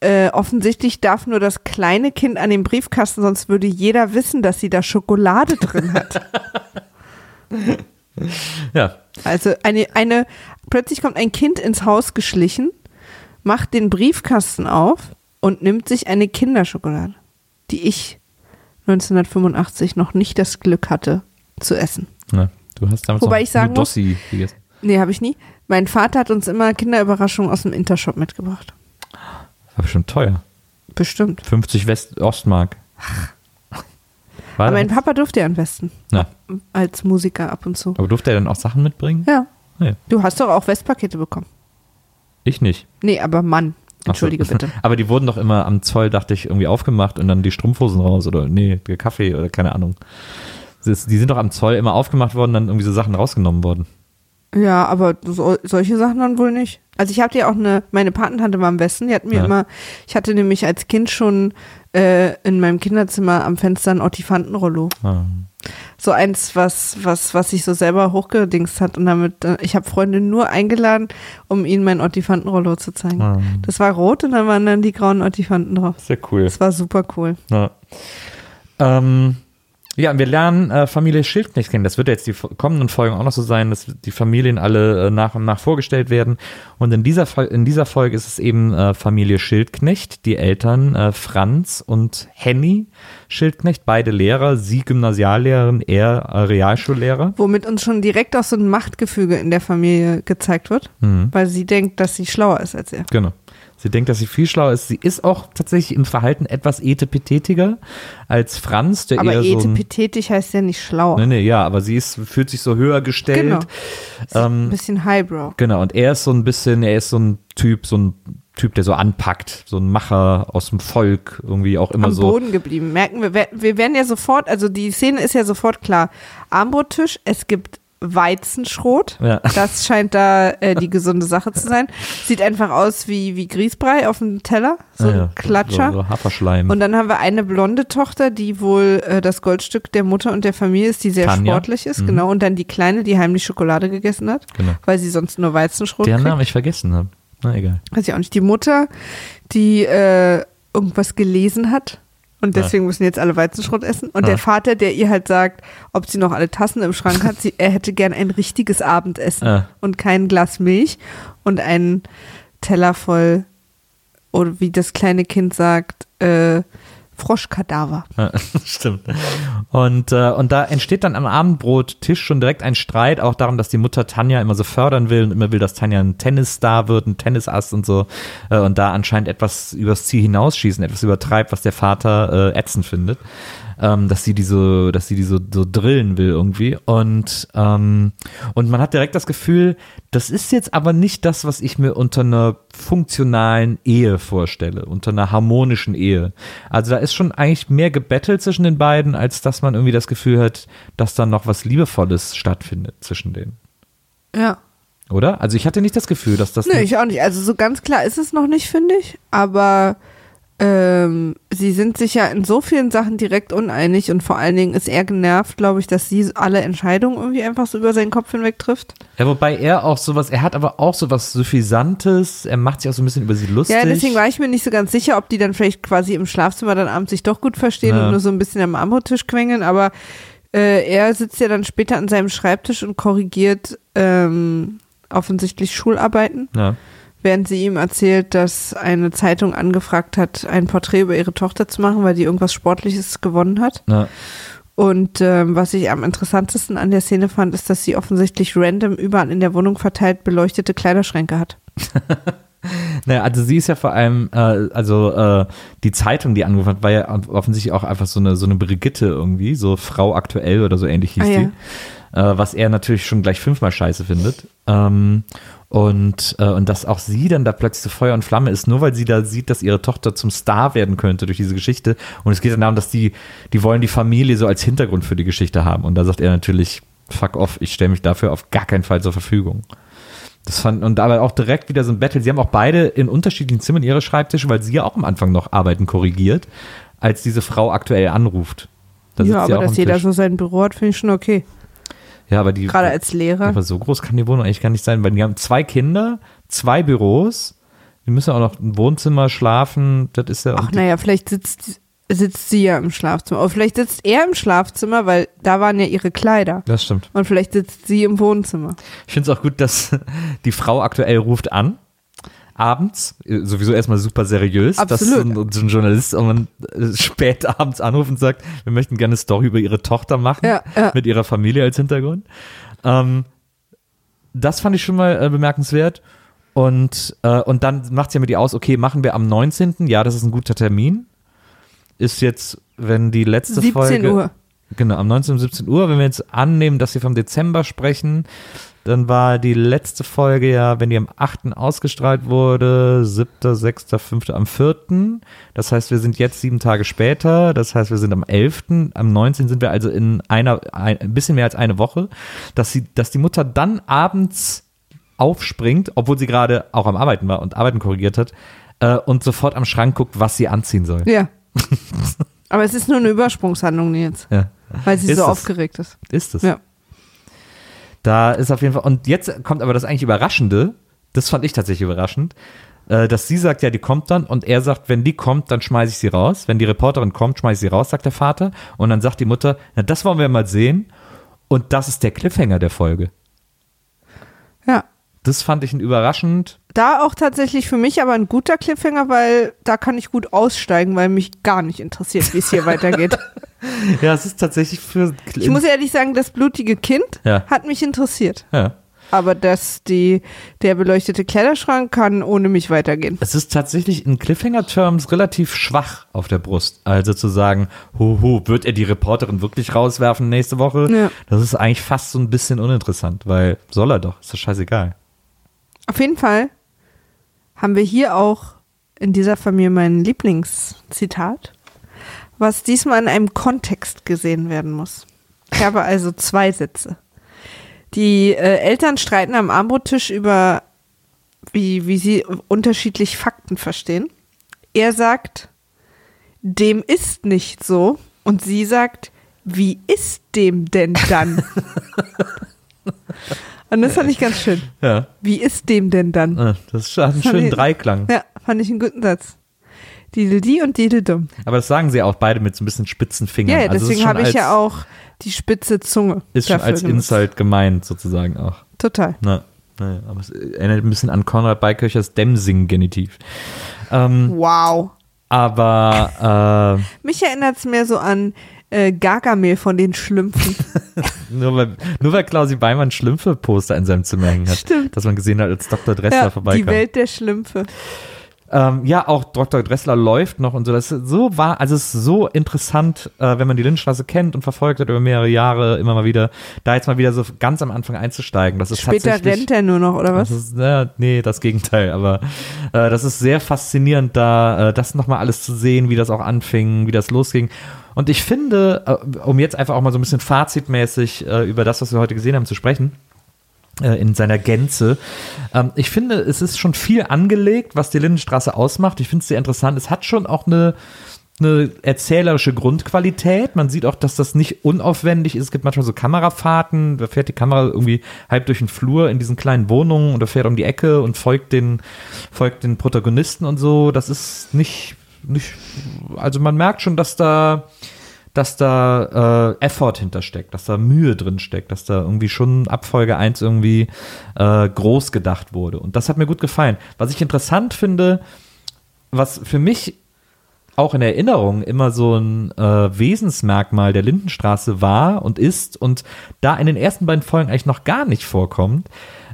äh, offensichtlich darf nur das kleine Kind an den Briefkasten, sonst würde jeder wissen, dass sie da Schokolade drin hat. Ja, Also eine, eine, plötzlich kommt ein Kind ins Haus geschlichen, macht den Briefkasten auf und nimmt sich eine Kinderschokolade. die ich 1985 noch nicht das Glück hatte zu essen. Ne, du hast damals Wobei ich sagen nur Dossi gegessen. Nee, habe ich nie. Mein Vater hat uns immer Kinderüberraschungen aus dem Intershop mitgebracht. War bestimmt teuer. Bestimmt. 50 West Ostmark. War Aber mein das? Papa durfte ja am besten. Na, Als Musiker ab und zu. aber durfte er dann auch Sachen mitbringen? Ja. Nee, Du hast doch auch Westpakete bekommen. ich nicht. Nee, aber Mann. Entschuldige so. bitte. Aber die wurden doch immer am Zoll, dachte ich, irgendwie aufgemacht und dann die Strumpfhosen raus oder nee, der Kaffee oder keine Ahnung. Die sind doch am Zoll immer aufgemacht worden, dann irgendwie so Sachen rausgenommen worden. Ja, aber so, solche Sachen dann wohl nicht. Also ich hatte ja auch eine, meine Patentante war am besten, die hat mir Ja. immer, ich hatte nämlich als Kind schon äh, in meinem Kinderzimmer am Fenster ein Ottifantenrollo. Ah. So eins, was, was, was sich so selber hochgedingst hat und damit, äh, ich habe Freunde nur eingeladen, um ihnen mein Ottifantenrollo zu zeigen. Ah. Das war rot und dann waren dann die grauen Ottifanten drauf. Sehr cool. Das war super cool. Ja. Ähm, ja, und wir lernen äh, Familie Schildknecht kennen. Das wird ja jetzt die kommenden Folgen auch noch so sein, dass die Familien alle äh, nach und nach vorgestellt werden. Und in dieser, in dieser Folge ist es eben äh, Familie Schildknecht, die Eltern äh, Franz und Henny Schildknecht, beide Lehrer, sie Gymnasiallehrerin, er äh, Realschullehrer. Womit uns schon direkt auch so ein Machtgefüge in der Familie gezeigt wird, Mhm. weil sie denkt, dass sie schlauer ist als er. Genau. Sie denkt, dass sie viel schlauer ist. Sie ist auch tatsächlich im Verhalten etwas etepetetiger als Franz, der Aber eher so ein, etepetetisch heißt ja nicht schlauer. Nee, nee, ja, aber sie ist, fühlt sich so höher gestellt. Genau. Ähm, Ein bisschen Highbrow. Genau, und er ist so ein bisschen, er ist so ein Typ, so ein Typ, der so anpackt, so ein Macher aus dem Volk, irgendwie auch immer Am so. Boden geblieben. Merken wir, wir- wir werden ja sofort, also die Szene ist ja sofort klar. Armbrottisch, es gibt Weizenschrot. Ja. Das scheint da äh, die gesunde Sache zu sein. Sieht einfach aus wie, wie Grießbrei auf dem Teller. So ein Ja, ja, Klatscher. So, so Haferschleim. Und dann haben wir eine blonde Tochter, die wohl äh, das Goldstück der Mutter und der Familie ist, die sehr Tanja. sportlich ist, Mhm. genau. Und dann die Kleine, die heimlich Schokolade gegessen hat, genau. weil sie sonst nur Weizenschrot Deren kriegt. Namen ich vergessen habe. Na egal. Weiß ich auch nicht. Die Mutter, die äh, irgendwas gelesen hat. Und Ja. deswegen müssen jetzt alle Weizenschrot essen. Und Ja. der Vater, der ihr halt sagt, ob sie noch alle Tassen im Schrank hat, sie, er hätte gern ein richtiges Abendessen Ja. und kein Glas Milch und einen Teller voll, oder wie das kleine Kind sagt, äh, Froschkadaver. Ja, Stimmt. Und, äh, und da entsteht dann am Abendbrottisch schon direkt ein Streit, auch darum, dass die Mutter Tanja immer so fördern will und immer will, dass Tanja ein Tennisstar wird, ein Tennisass und so. Äh, und da anscheinend etwas übers Ziel hinausschießen, etwas übertreibt, was der Vater äh, ätzend findet. Ähm, dass sie die so, dass sie die so, so drillen will irgendwie. Und, ähm, und man hat direkt das Gefühl, das ist jetzt aber nicht das, was ich mir unter einer funktionalen Ehe vorstelle, unter einer harmonischen Ehe. Also da ist schon eigentlich mehr gebettelt zwischen den beiden, als dass man irgendwie das Gefühl hat, dass da noch was Liebevolles stattfindet zwischen denen. Ja. Oder? Also ich hatte nicht das Gefühl, dass das. Nö, nicht- ich auch nicht. Also so ganz klar ist es noch nicht, finde ich. Aber ähm, sie sind sich ja in so vielen Sachen direkt uneinig und vor allen Dingen ist er genervt, glaube ich, dass sie alle Entscheidungen irgendwie einfach so über seinen Kopf hinweg trifft. ja, wobei er auch sowas, er hat aber auch sowas Suffisantes, er macht sich auch so ein bisschen über sie lustig. Ja, deswegen war ich mir nicht so ganz sicher, ob die dann vielleicht quasi im Schlafzimmer dann abends sich doch gut verstehen Ja. und nur so ein bisschen am Armbrottisch quengeln, aber äh, er sitzt ja dann später an seinem Schreibtisch und korrigiert ähm, offensichtlich Schularbeiten. ja. Während sie ihm erzählt, dass eine Zeitung angefragt hat, ein Porträt über ihre Tochter zu machen, weil die irgendwas Sportliches gewonnen hat. Ja. Und ähm, was ich am interessantesten an der Szene fand, ist, dass sie offensichtlich random überall in der Wohnung verteilt beleuchtete Kleiderschränke hat. Naja, also sie ist ja vor allem, äh, also äh, die Zeitung, die angefangen hat, war ja offensichtlich auch einfach so eine, so eine Brigitte irgendwie, so Frau aktuell oder so ähnlich hieß Ah, ja. die. Äh, was er natürlich schon gleich fünfmal scheiße findet. Ähm, und, äh, und dass auch sie dann da plötzlich so Feuer und Flamme ist, nur weil sie da sieht, dass ihre Tochter zum Star werden könnte durch diese Geschichte. Und es geht dann darum, dass die, die wollen die Familie so als Hintergrund für die Geschichte haben. Und da sagt er natürlich, fuck off, ich stelle mich dafür auf gar keinen Fall zur Verfügung. Das fand, und dabei auch direkt wieder so ein Battle. Sie haben auch beide in unterschiedlichen Zimmern ihre Schreibtische, weil sie ja auch am Anfang noch Arbeiten korrigiert, als diese Frau aktuell anruft. Da ja, aber dass jeder Tisch. so sein Büro hat, finde ich schon okay. Ja, aber die. Gerade als Lehrer. Aber so groß kann die Wohnung eigentlich gar nicht sein, weil die haben zwei Kinder, zwei Büros. Die müssen auch noch im Wohnzimmer schlafen. Das ist ja. Ach naja, vielleicht sitzt, sitzt sie ja im Schlafzimmer. Oder vielleicht sitzt er im Schlafzimmer, weil da waren ja ihre Kleider. das stimmt. Und vielleicht sitzt sie im Wohnzimmer. Ich finde es auch gut, dass die Frau aktuell ruft an. Abends, äh, sowieso erstmal super seriös, dass so Absolut. ein, so ein Journalist irgendwann äh, spät abends anruft und sagt, wir möchten gerne eine Story über ihre Tochter machen, Ja, ja. mit ihrer Familie als Hintergrund. Ähm, das fand ich schon mal äh, bemerkenswert. Und, äh, und dann macht sie ja mit ihr aus, okay, machen wir am 19. Ja, das ist ein guter Termin. Ist jetzt, wenn die letzte 17 Folge. Uhr. Genau, am 19. und 17 Uhr. Wenn wir jetzt annehmen, dass wir vom Dezember sprechen, dann war die letzte Folge ja, wenn die am 8. ausgestrahlt wurde, 7., 6., 5., am 4. Das heißt, wir sind jetzt sieben Tage später. Das heißt, wir sind am 11., am 19. sind wir also in einer, ein, ein bisschen mehr als eine Woche, dass sie, dass die Mutter dann abends aufspringt, obwohl sie gerade auch am Arbeiten war und Arbeiten korrigiert hat, äh, und sofort am Schrank guckt, was sie anziehen soll. Ja. Aber es ist nur eine Übersprungshandlung jetzt, Ja. weil sie Ist so es. aufgeregt ist. Ist es. Ja. Da ist auf jeden Fall, und jetzt kommt aber das eigentlich Überraschende, das fand ich tatsächlich überraschend, äh, dass sie sagt, ja, die kommt dann, und er sagt, wenn die kommt, dann schmeiße ich sie raus. Wenn die Reporterin kommt, schmeiße ich sie raus, sagt der Vater. Und dann sagt die Mutter, na, das wollen wir mal sehen. Und das ist der Cliffhanger der Folge. Das fand ich ein überraschend. Da auch tatsächlich für mich aber ein guter Cliffhanger, weil da kann ich gut aussteigen, weil mich gar nicht interessiert, wie es hier weitergeht. Ja, es ist tatsächlich für. Ich muss ehrlich sagen, das blutige Kind Ja. hat mich interessiert. ja. Aber dass die, der beleuchtete Kleiderschrank kann ohne mich weitergehen. Es ist tatsächlich in Cliffhanger-Terms relativ schwach auf der Brust. Also zu sagen, hu, hu, wird er die Reporterin wirklich rauswerfen nächste Woche? Ja. Das ist eigentlich fast so ein bisschen uninteressant, weil soll er doch, ist doch scheißegal. Auf jeden Fall haben wir hier auch in dieser Familie mein Lieblingszitat, was diesmal in einem Kontext gesehen werden muss. Ich habe also zwei Sätze. Die äh, Eltern streiten am Armbrottisch über, wie, wie sie unterschiedlich Fakten verstehen. Er sagt, dem ist nicht so. Und sie sagt, wie ist dem denn dann? Und das fand ich ganz schön. Ja, Wie ist dem denn dann? äh, das ist ein Fand schönen ich- Dreiklang. Ja, fand ich einen guten Satz. Didel-di und Didel-dumm. Aber das sagen sie auch beide mit so ein bisschen spitzen Fingern. Ja, Also deswegen habe ich ja auch die spitze Zunge. Ist schon als genutzt. Insult gemeint, sozusagen auch. Total. Na, naja, aber es erinnert ein bisschen an Konrad Beikirchers Dämmsing-Genitiv. Ähm, Wow. aber äh, Mich erinnert es mehr so an äh, Gargamel von den Schlümpfen. Nur weil, nur weil Klausi Beimann Schlümpfe-Poster in seinem Zimmer hängen hat. Stimmt. Dass man gesehen hat, als Dr. Dressler ja, die vorbeikam. Welt der Schlümpfe. Ähm, ja, auch Dr. Dressler läuft noch und so. Das ist so war, also es ist so interessant, äh, wenn man die Lindenstraße kennt und verfolgt hat über mehrere Jahre, immer mal wieder, da jetzt mal wieder so ganz am Anfang einzusteigen. Das ist Später rennt er nur noch, oder was? Das ist, ja, nee, das Gegenteil, aber äh, das ist sehr faszinierend, da äh, das nochmal alles zu sehen, wie das auch anfing, wie das losging. Und ich finde, äh, um jetzt einfach auch mal so ein bisschen fazitmäßig äh, über das, was wir heute gesehen haben, zu sprechen, äh, in seiner Gänze. Ähm, ich finde, es ist schon viel angelegt, was die Lindenstraße ausmacht. Ich finde es sehr interessant. Es hat schon auch eine, eine erzählerische Grundqualität. Man sieht auch, dass das nicht unaufwendig ist. Es gibt manchmal so Kamerafahrten, da fährt die Kamera irgendwie halb durch den Flur in diesen kleinen Wohnungen und da fährt um die Ecke und folgt den, folgt den Protagonisten und so. Das ist nicht, nicht, also man merkt schon, dass da, dass da äh, Effort hintersteckt, dass da Mühe drin steckt, dass da irgendwie schon ab Folge 1 irgendwie äh, groß gedacht wurde. Und das hat mir gut gefallen. Was ich interessant finde, was für mich auch in Erinnerung immer so ein äh, Wesensmerkmal der Lindenstraße war und ist und da in den ersten beiden Folgen eigentlich noch gar nicht vorkommt,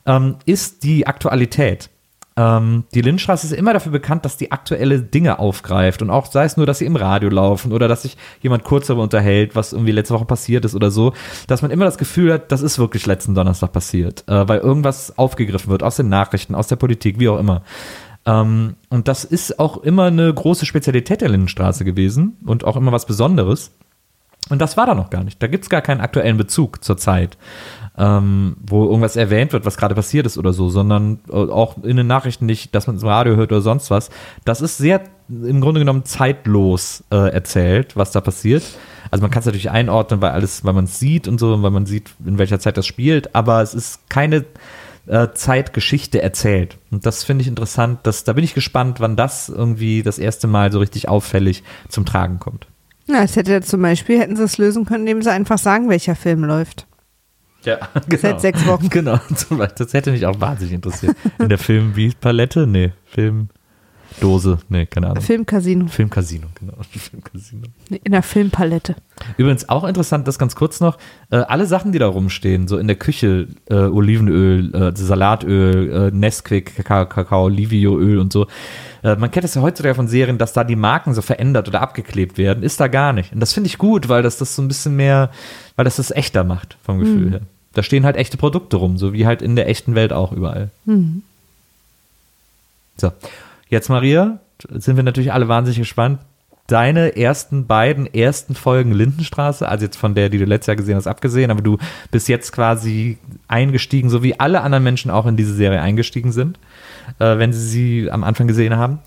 ähm, ist die Aktualität. Ähm, die Lindenstraße ist immer dafür bekannt, dass die aktuelle Dinge aufgreift und auch sei es nur, dass sie im Radio laufen oder dass sich jemand kurz darüber unterhält, was irgendwie letzte Woche passiert ist oder so, dass man immer das Gefühl hat, das ist wirklich letzten Donnerstag passiert, äh, weil irgendwas aufgegriffen wird aus den Nachrichten, aus der Politik, wie auch immer. Ähm, und das ist auch immer eine große Spezialität der Lindenstraße gewesen und auch immer was Besonderes. Und das war da noch gar nicht. Da gibt es gar keinen aktuellen Bezug zur Zeit, ähm, wo irgendwas erwähnt wird, was gerade passiert ist oder so, sondern äh, auch in den Nachrichten nicht, dass man es im Radio hört oder sonst was. Das ist sehr im Grunde genommen zeitlos äh, erzählt, was da passiert. Also man kann es natürlich einordnen, weil alles, weil man es sieht und so, weil man sieht, in welcher Zeit das spielt, aber es ist keine äh, Zeitgeschichte erzählt. Und das finde ich interessant. Das, da bin ich gespannt, wann das irgendwie das erste Mal so richtig auffällig zum Tragen kommt. Ja, es hätte zum Beispiel, hätten sie es lösen können, indem sie einfach sagen, welcher Film läuft. Ja, genau. Seit sechs Wochen. Genau, zum Beispiel. das hätte mich auch wahnsinnig interessiert. In der Film wie Palette? Filmdose? Nee, keine Ahnung. Filmcasino. Filmcasino, genau. Filmcasino. In der Filmpalette. Übrigens auch interessant, das ganz kurz noch, äh, alle Sachen, die da rumstehen, so in der Küche, äh, Olivenöl, äh, Salatöl, äh, Nesquik, Kakao, Kakao, Livioöl und so. Äh, man kennt das ja heutzutage von Serien, dass da die Marken so verändert oder abgeklebt werden. Ist da gar nicht. Und das finde ich gut, weil das das so ein bisschen mehr, weil das das echter macht, vom Gefühl her. Da stehen halt echte Produkte rum, so wie halt in der echten Welt auch überall. So, jetzt Maria, sind wir natürlich alle wahnsinnig gespannt. Deine ersten beiden ersten Folgen Lindenstraße, also jetzt von der, die du letztes Jahr gesehen hast, abgesehen, aber du bist jetzt quasi eingestiegen, so wie alle anderen Menschen auch in diese Serie eingestiegen sind, äh, wenn sie sie am Anfang gesehen haben.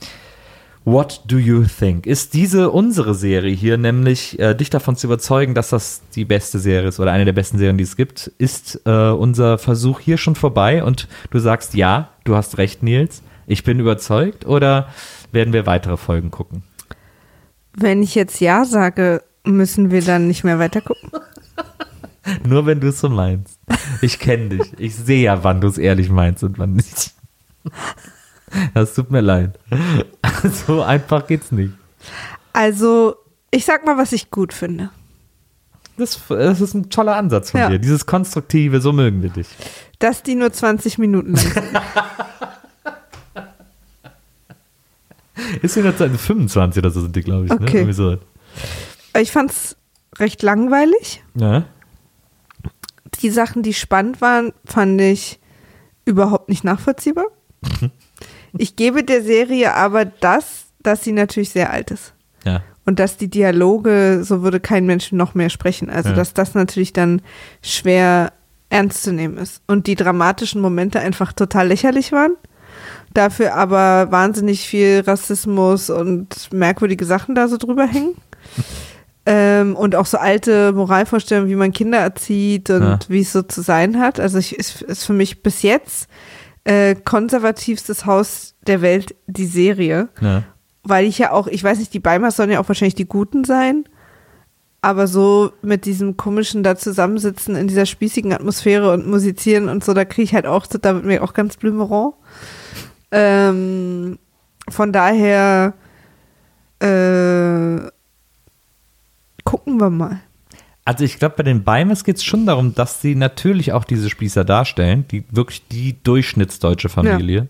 What do you think? Ist diese unsere Serie hier nämlich äh, dich davon zu überzeugen, dass das die beste Serie ist oder eine der besten Serien, die es gibt? Ist äh, unser Versuch hier schon vorbei und du sagst ja, du hast recht, Nils, ich bin überzeugt oder werden wir weitere Folgen gucken? Wenn ich jetzt Ja sage, müssen wir dann nicht mehr weiter gucken? Nur wenn du es so meinst. Ich kenne dich. Ich sehe ja, wann du es ehrlich meinst und wann nicht. Das tut mir leid. So einfach geht's nicht. Also, ich sag mal, was ich gut finde. Das, das ist ein toller Ansatz von Ja. dir. Dieses Konstruktive, so mögen wir dich. Dass die nur 20 Minuten lang sind. Ist in der Zeit 25 oder so sind die, glaube ich. Ne? Okay. Irgendwie so. Ich fand's recht langweilig. Ja? Die Sachen, die spannend waren, fand ich überhaupt nicht nachvollziehbar. Ich gebe der Serie aber das, dass sie natürlich sehr alt ist. Ja. Und dass die Dialoge, so würde kein Mensch noch mehr sprechen. Also, Ja. dass das natürlich dann schwer ernst zu nehmen ist. Und die dramatischen Momente einfach total lächerlich waren. Dafür aber wahnsinnig viel Rassismus und merkwürdige Sachen da so drüber hängen. ähm, und auch so alte Moralvorstellungen, wie man Kinder erzieht und Ja. wie es so zu sein hat. Also, ich, ist, ist für mich bis jetzt äh, konservativstes Haus der Welt die Serie ja. weil ich ja auch, ich weiß nicht, die Beimers sollen ja auch wahrscheinlich die Guten sein, aber so mit diesem komischen da zusammensitzen in dieser spießigen Atmosphäre und musizieren und so, da kriege ich halt auch, da wird mir auch ganz blümeron. Ähm, von daher äh, gucken wir mal. Also ich glaube, bei den Beimers geht es schon darum, dass sie natürlich auch diese Spießer darstellen, die wirklich die durchschnittsdeutsche Familie.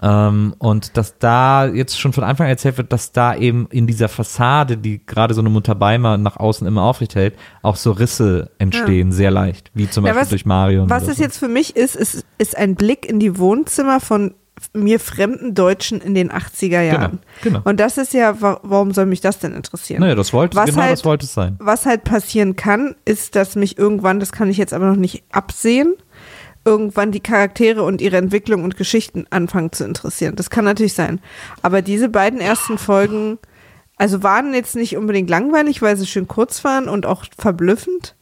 Ähm, und dass da jetzt schon von Anfang an erzählt wird, dass da eben in dieser Fassade, die gerade so eine Mutter Beimer nach außen immer aufrecht hält, auch so Risse entstehen, sehr leicht, wie zum Ja, Beispiel was- durch Mario. Was es jetzt für mich ist, ist, ist ein Blick in die Wohnzimmer von mir fremden Deutschen in den 80er Jahren. genau. Und das ist ja, wa- warum soll mich das denn interessieren? Naja, das wollte, Was genau halt- das wollte es sein. Was halt passieren kann, ist, dass mich irgendwann, das kann ich jetzt aber noch nicht absehen, irgendwann die Charaktere und ihre Entwicklung und Geschichten anfangen zu interessieren. Das kann natürlich sein. Aber diese beiden ersten Folgen, also waren jetzt nicht unbedingt langweilig, weil sie schön kurz waren und auch verblüffend.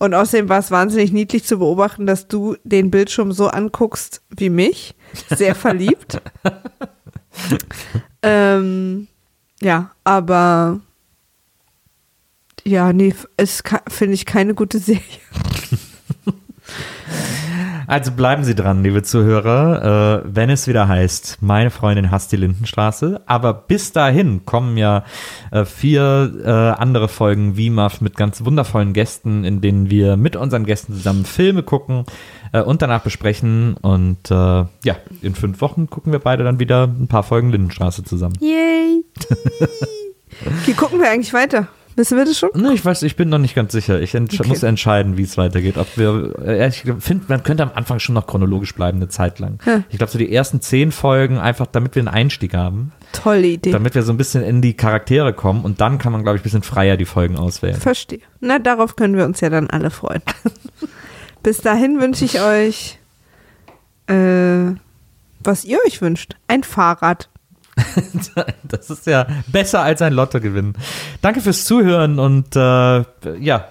Und außerdem war es wahnsinnig niedlich zu beobachten, dass du den Bildschirm so anguckst wie mich. Sehr verliebt. ähm, ja, aber ja, nee, es finde ich keine gute Serie. Also bleiben Sie dran, liebe Zuhörer, äh, wenn es wieder heißt, meine Freundin hasst die Lindenstraße. Aber bis dahin kommen ja äh, vier äh, andere Folgen WIMAF mit ganz wundervollen Gästen, in denen wir mit unseren Gästen zusammen Filme gucken äh, und danach besprechen. Und äh, ja, in fünf Wochen gucken wir beide dann wieder ein paar Folgen Lindenstraße zusammen. Yay! Wie gucken wir eigentlich weiter? Wissen wir das schon? Ne, ich weiß, ich bin noch nicht ganz sicher. Ich entsch Okay. muss entscheiden, wie es weitergeht. Ob wir, äh, ich finde, man könnte am Anfang schon noch chronologisch bleiben, eine Zeit lang. Ja. Ich glaube, so die ersten zehn Folgen, einfach damit wir einen Einstieg haben, Tolle Idee. damit wir so ein bisschen in die Charaktere kommen und dann kann man, glaube ich, ein bisschen freier die Folgen auswählen. Verstehe. Na, darauf können wir uns ja dann alle freuen. Bis dahin wünsche ich euch, äh, was ihr euch wünscht. Ein Fahrrad. Das ist ja besser als ein Lottogewinn. Danke fürs Zuhören und äh, ja,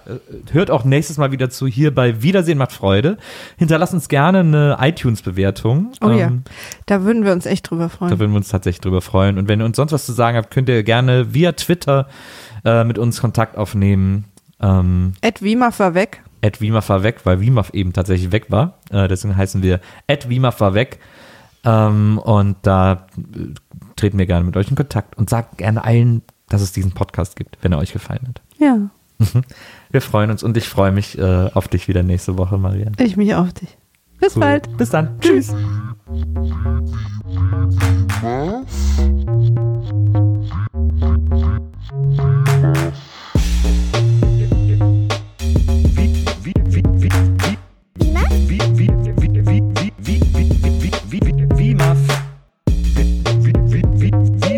äh, hört auch nächstes Mal wieder zu hier bei Wiedersehen macht Freude. Hinterlasst uns gerne eine iTunes-Bewertung. Oh ja, Ähm, da würden wir uns echt drüber Da freuen. würden wir uns tatsächlich drüber freuen. Und wenn ihr uns sonst was zu sagen habt, könnt ihr gerne via Twitter äh, mit uns Kontakt aufnehmen. Ähm, Ed war weg. at Wimaf war weg, weil Wimaf eben tatsächlich weg war. Äh, deswegen heißen wir at Wimaf war weg. Ähm, und da äh, treten wir gerne mit euch in Kontakt und sagt gerne allen, dass es diesen Podcast gibt, wenn er euch gefallen hat. Ja, Wir freuen uns und ich freue mich äh, auf dich wieder nächste Woche, Marianne. ich mich auf dich. Bis Cool. bald. Bis dann. Tschüss.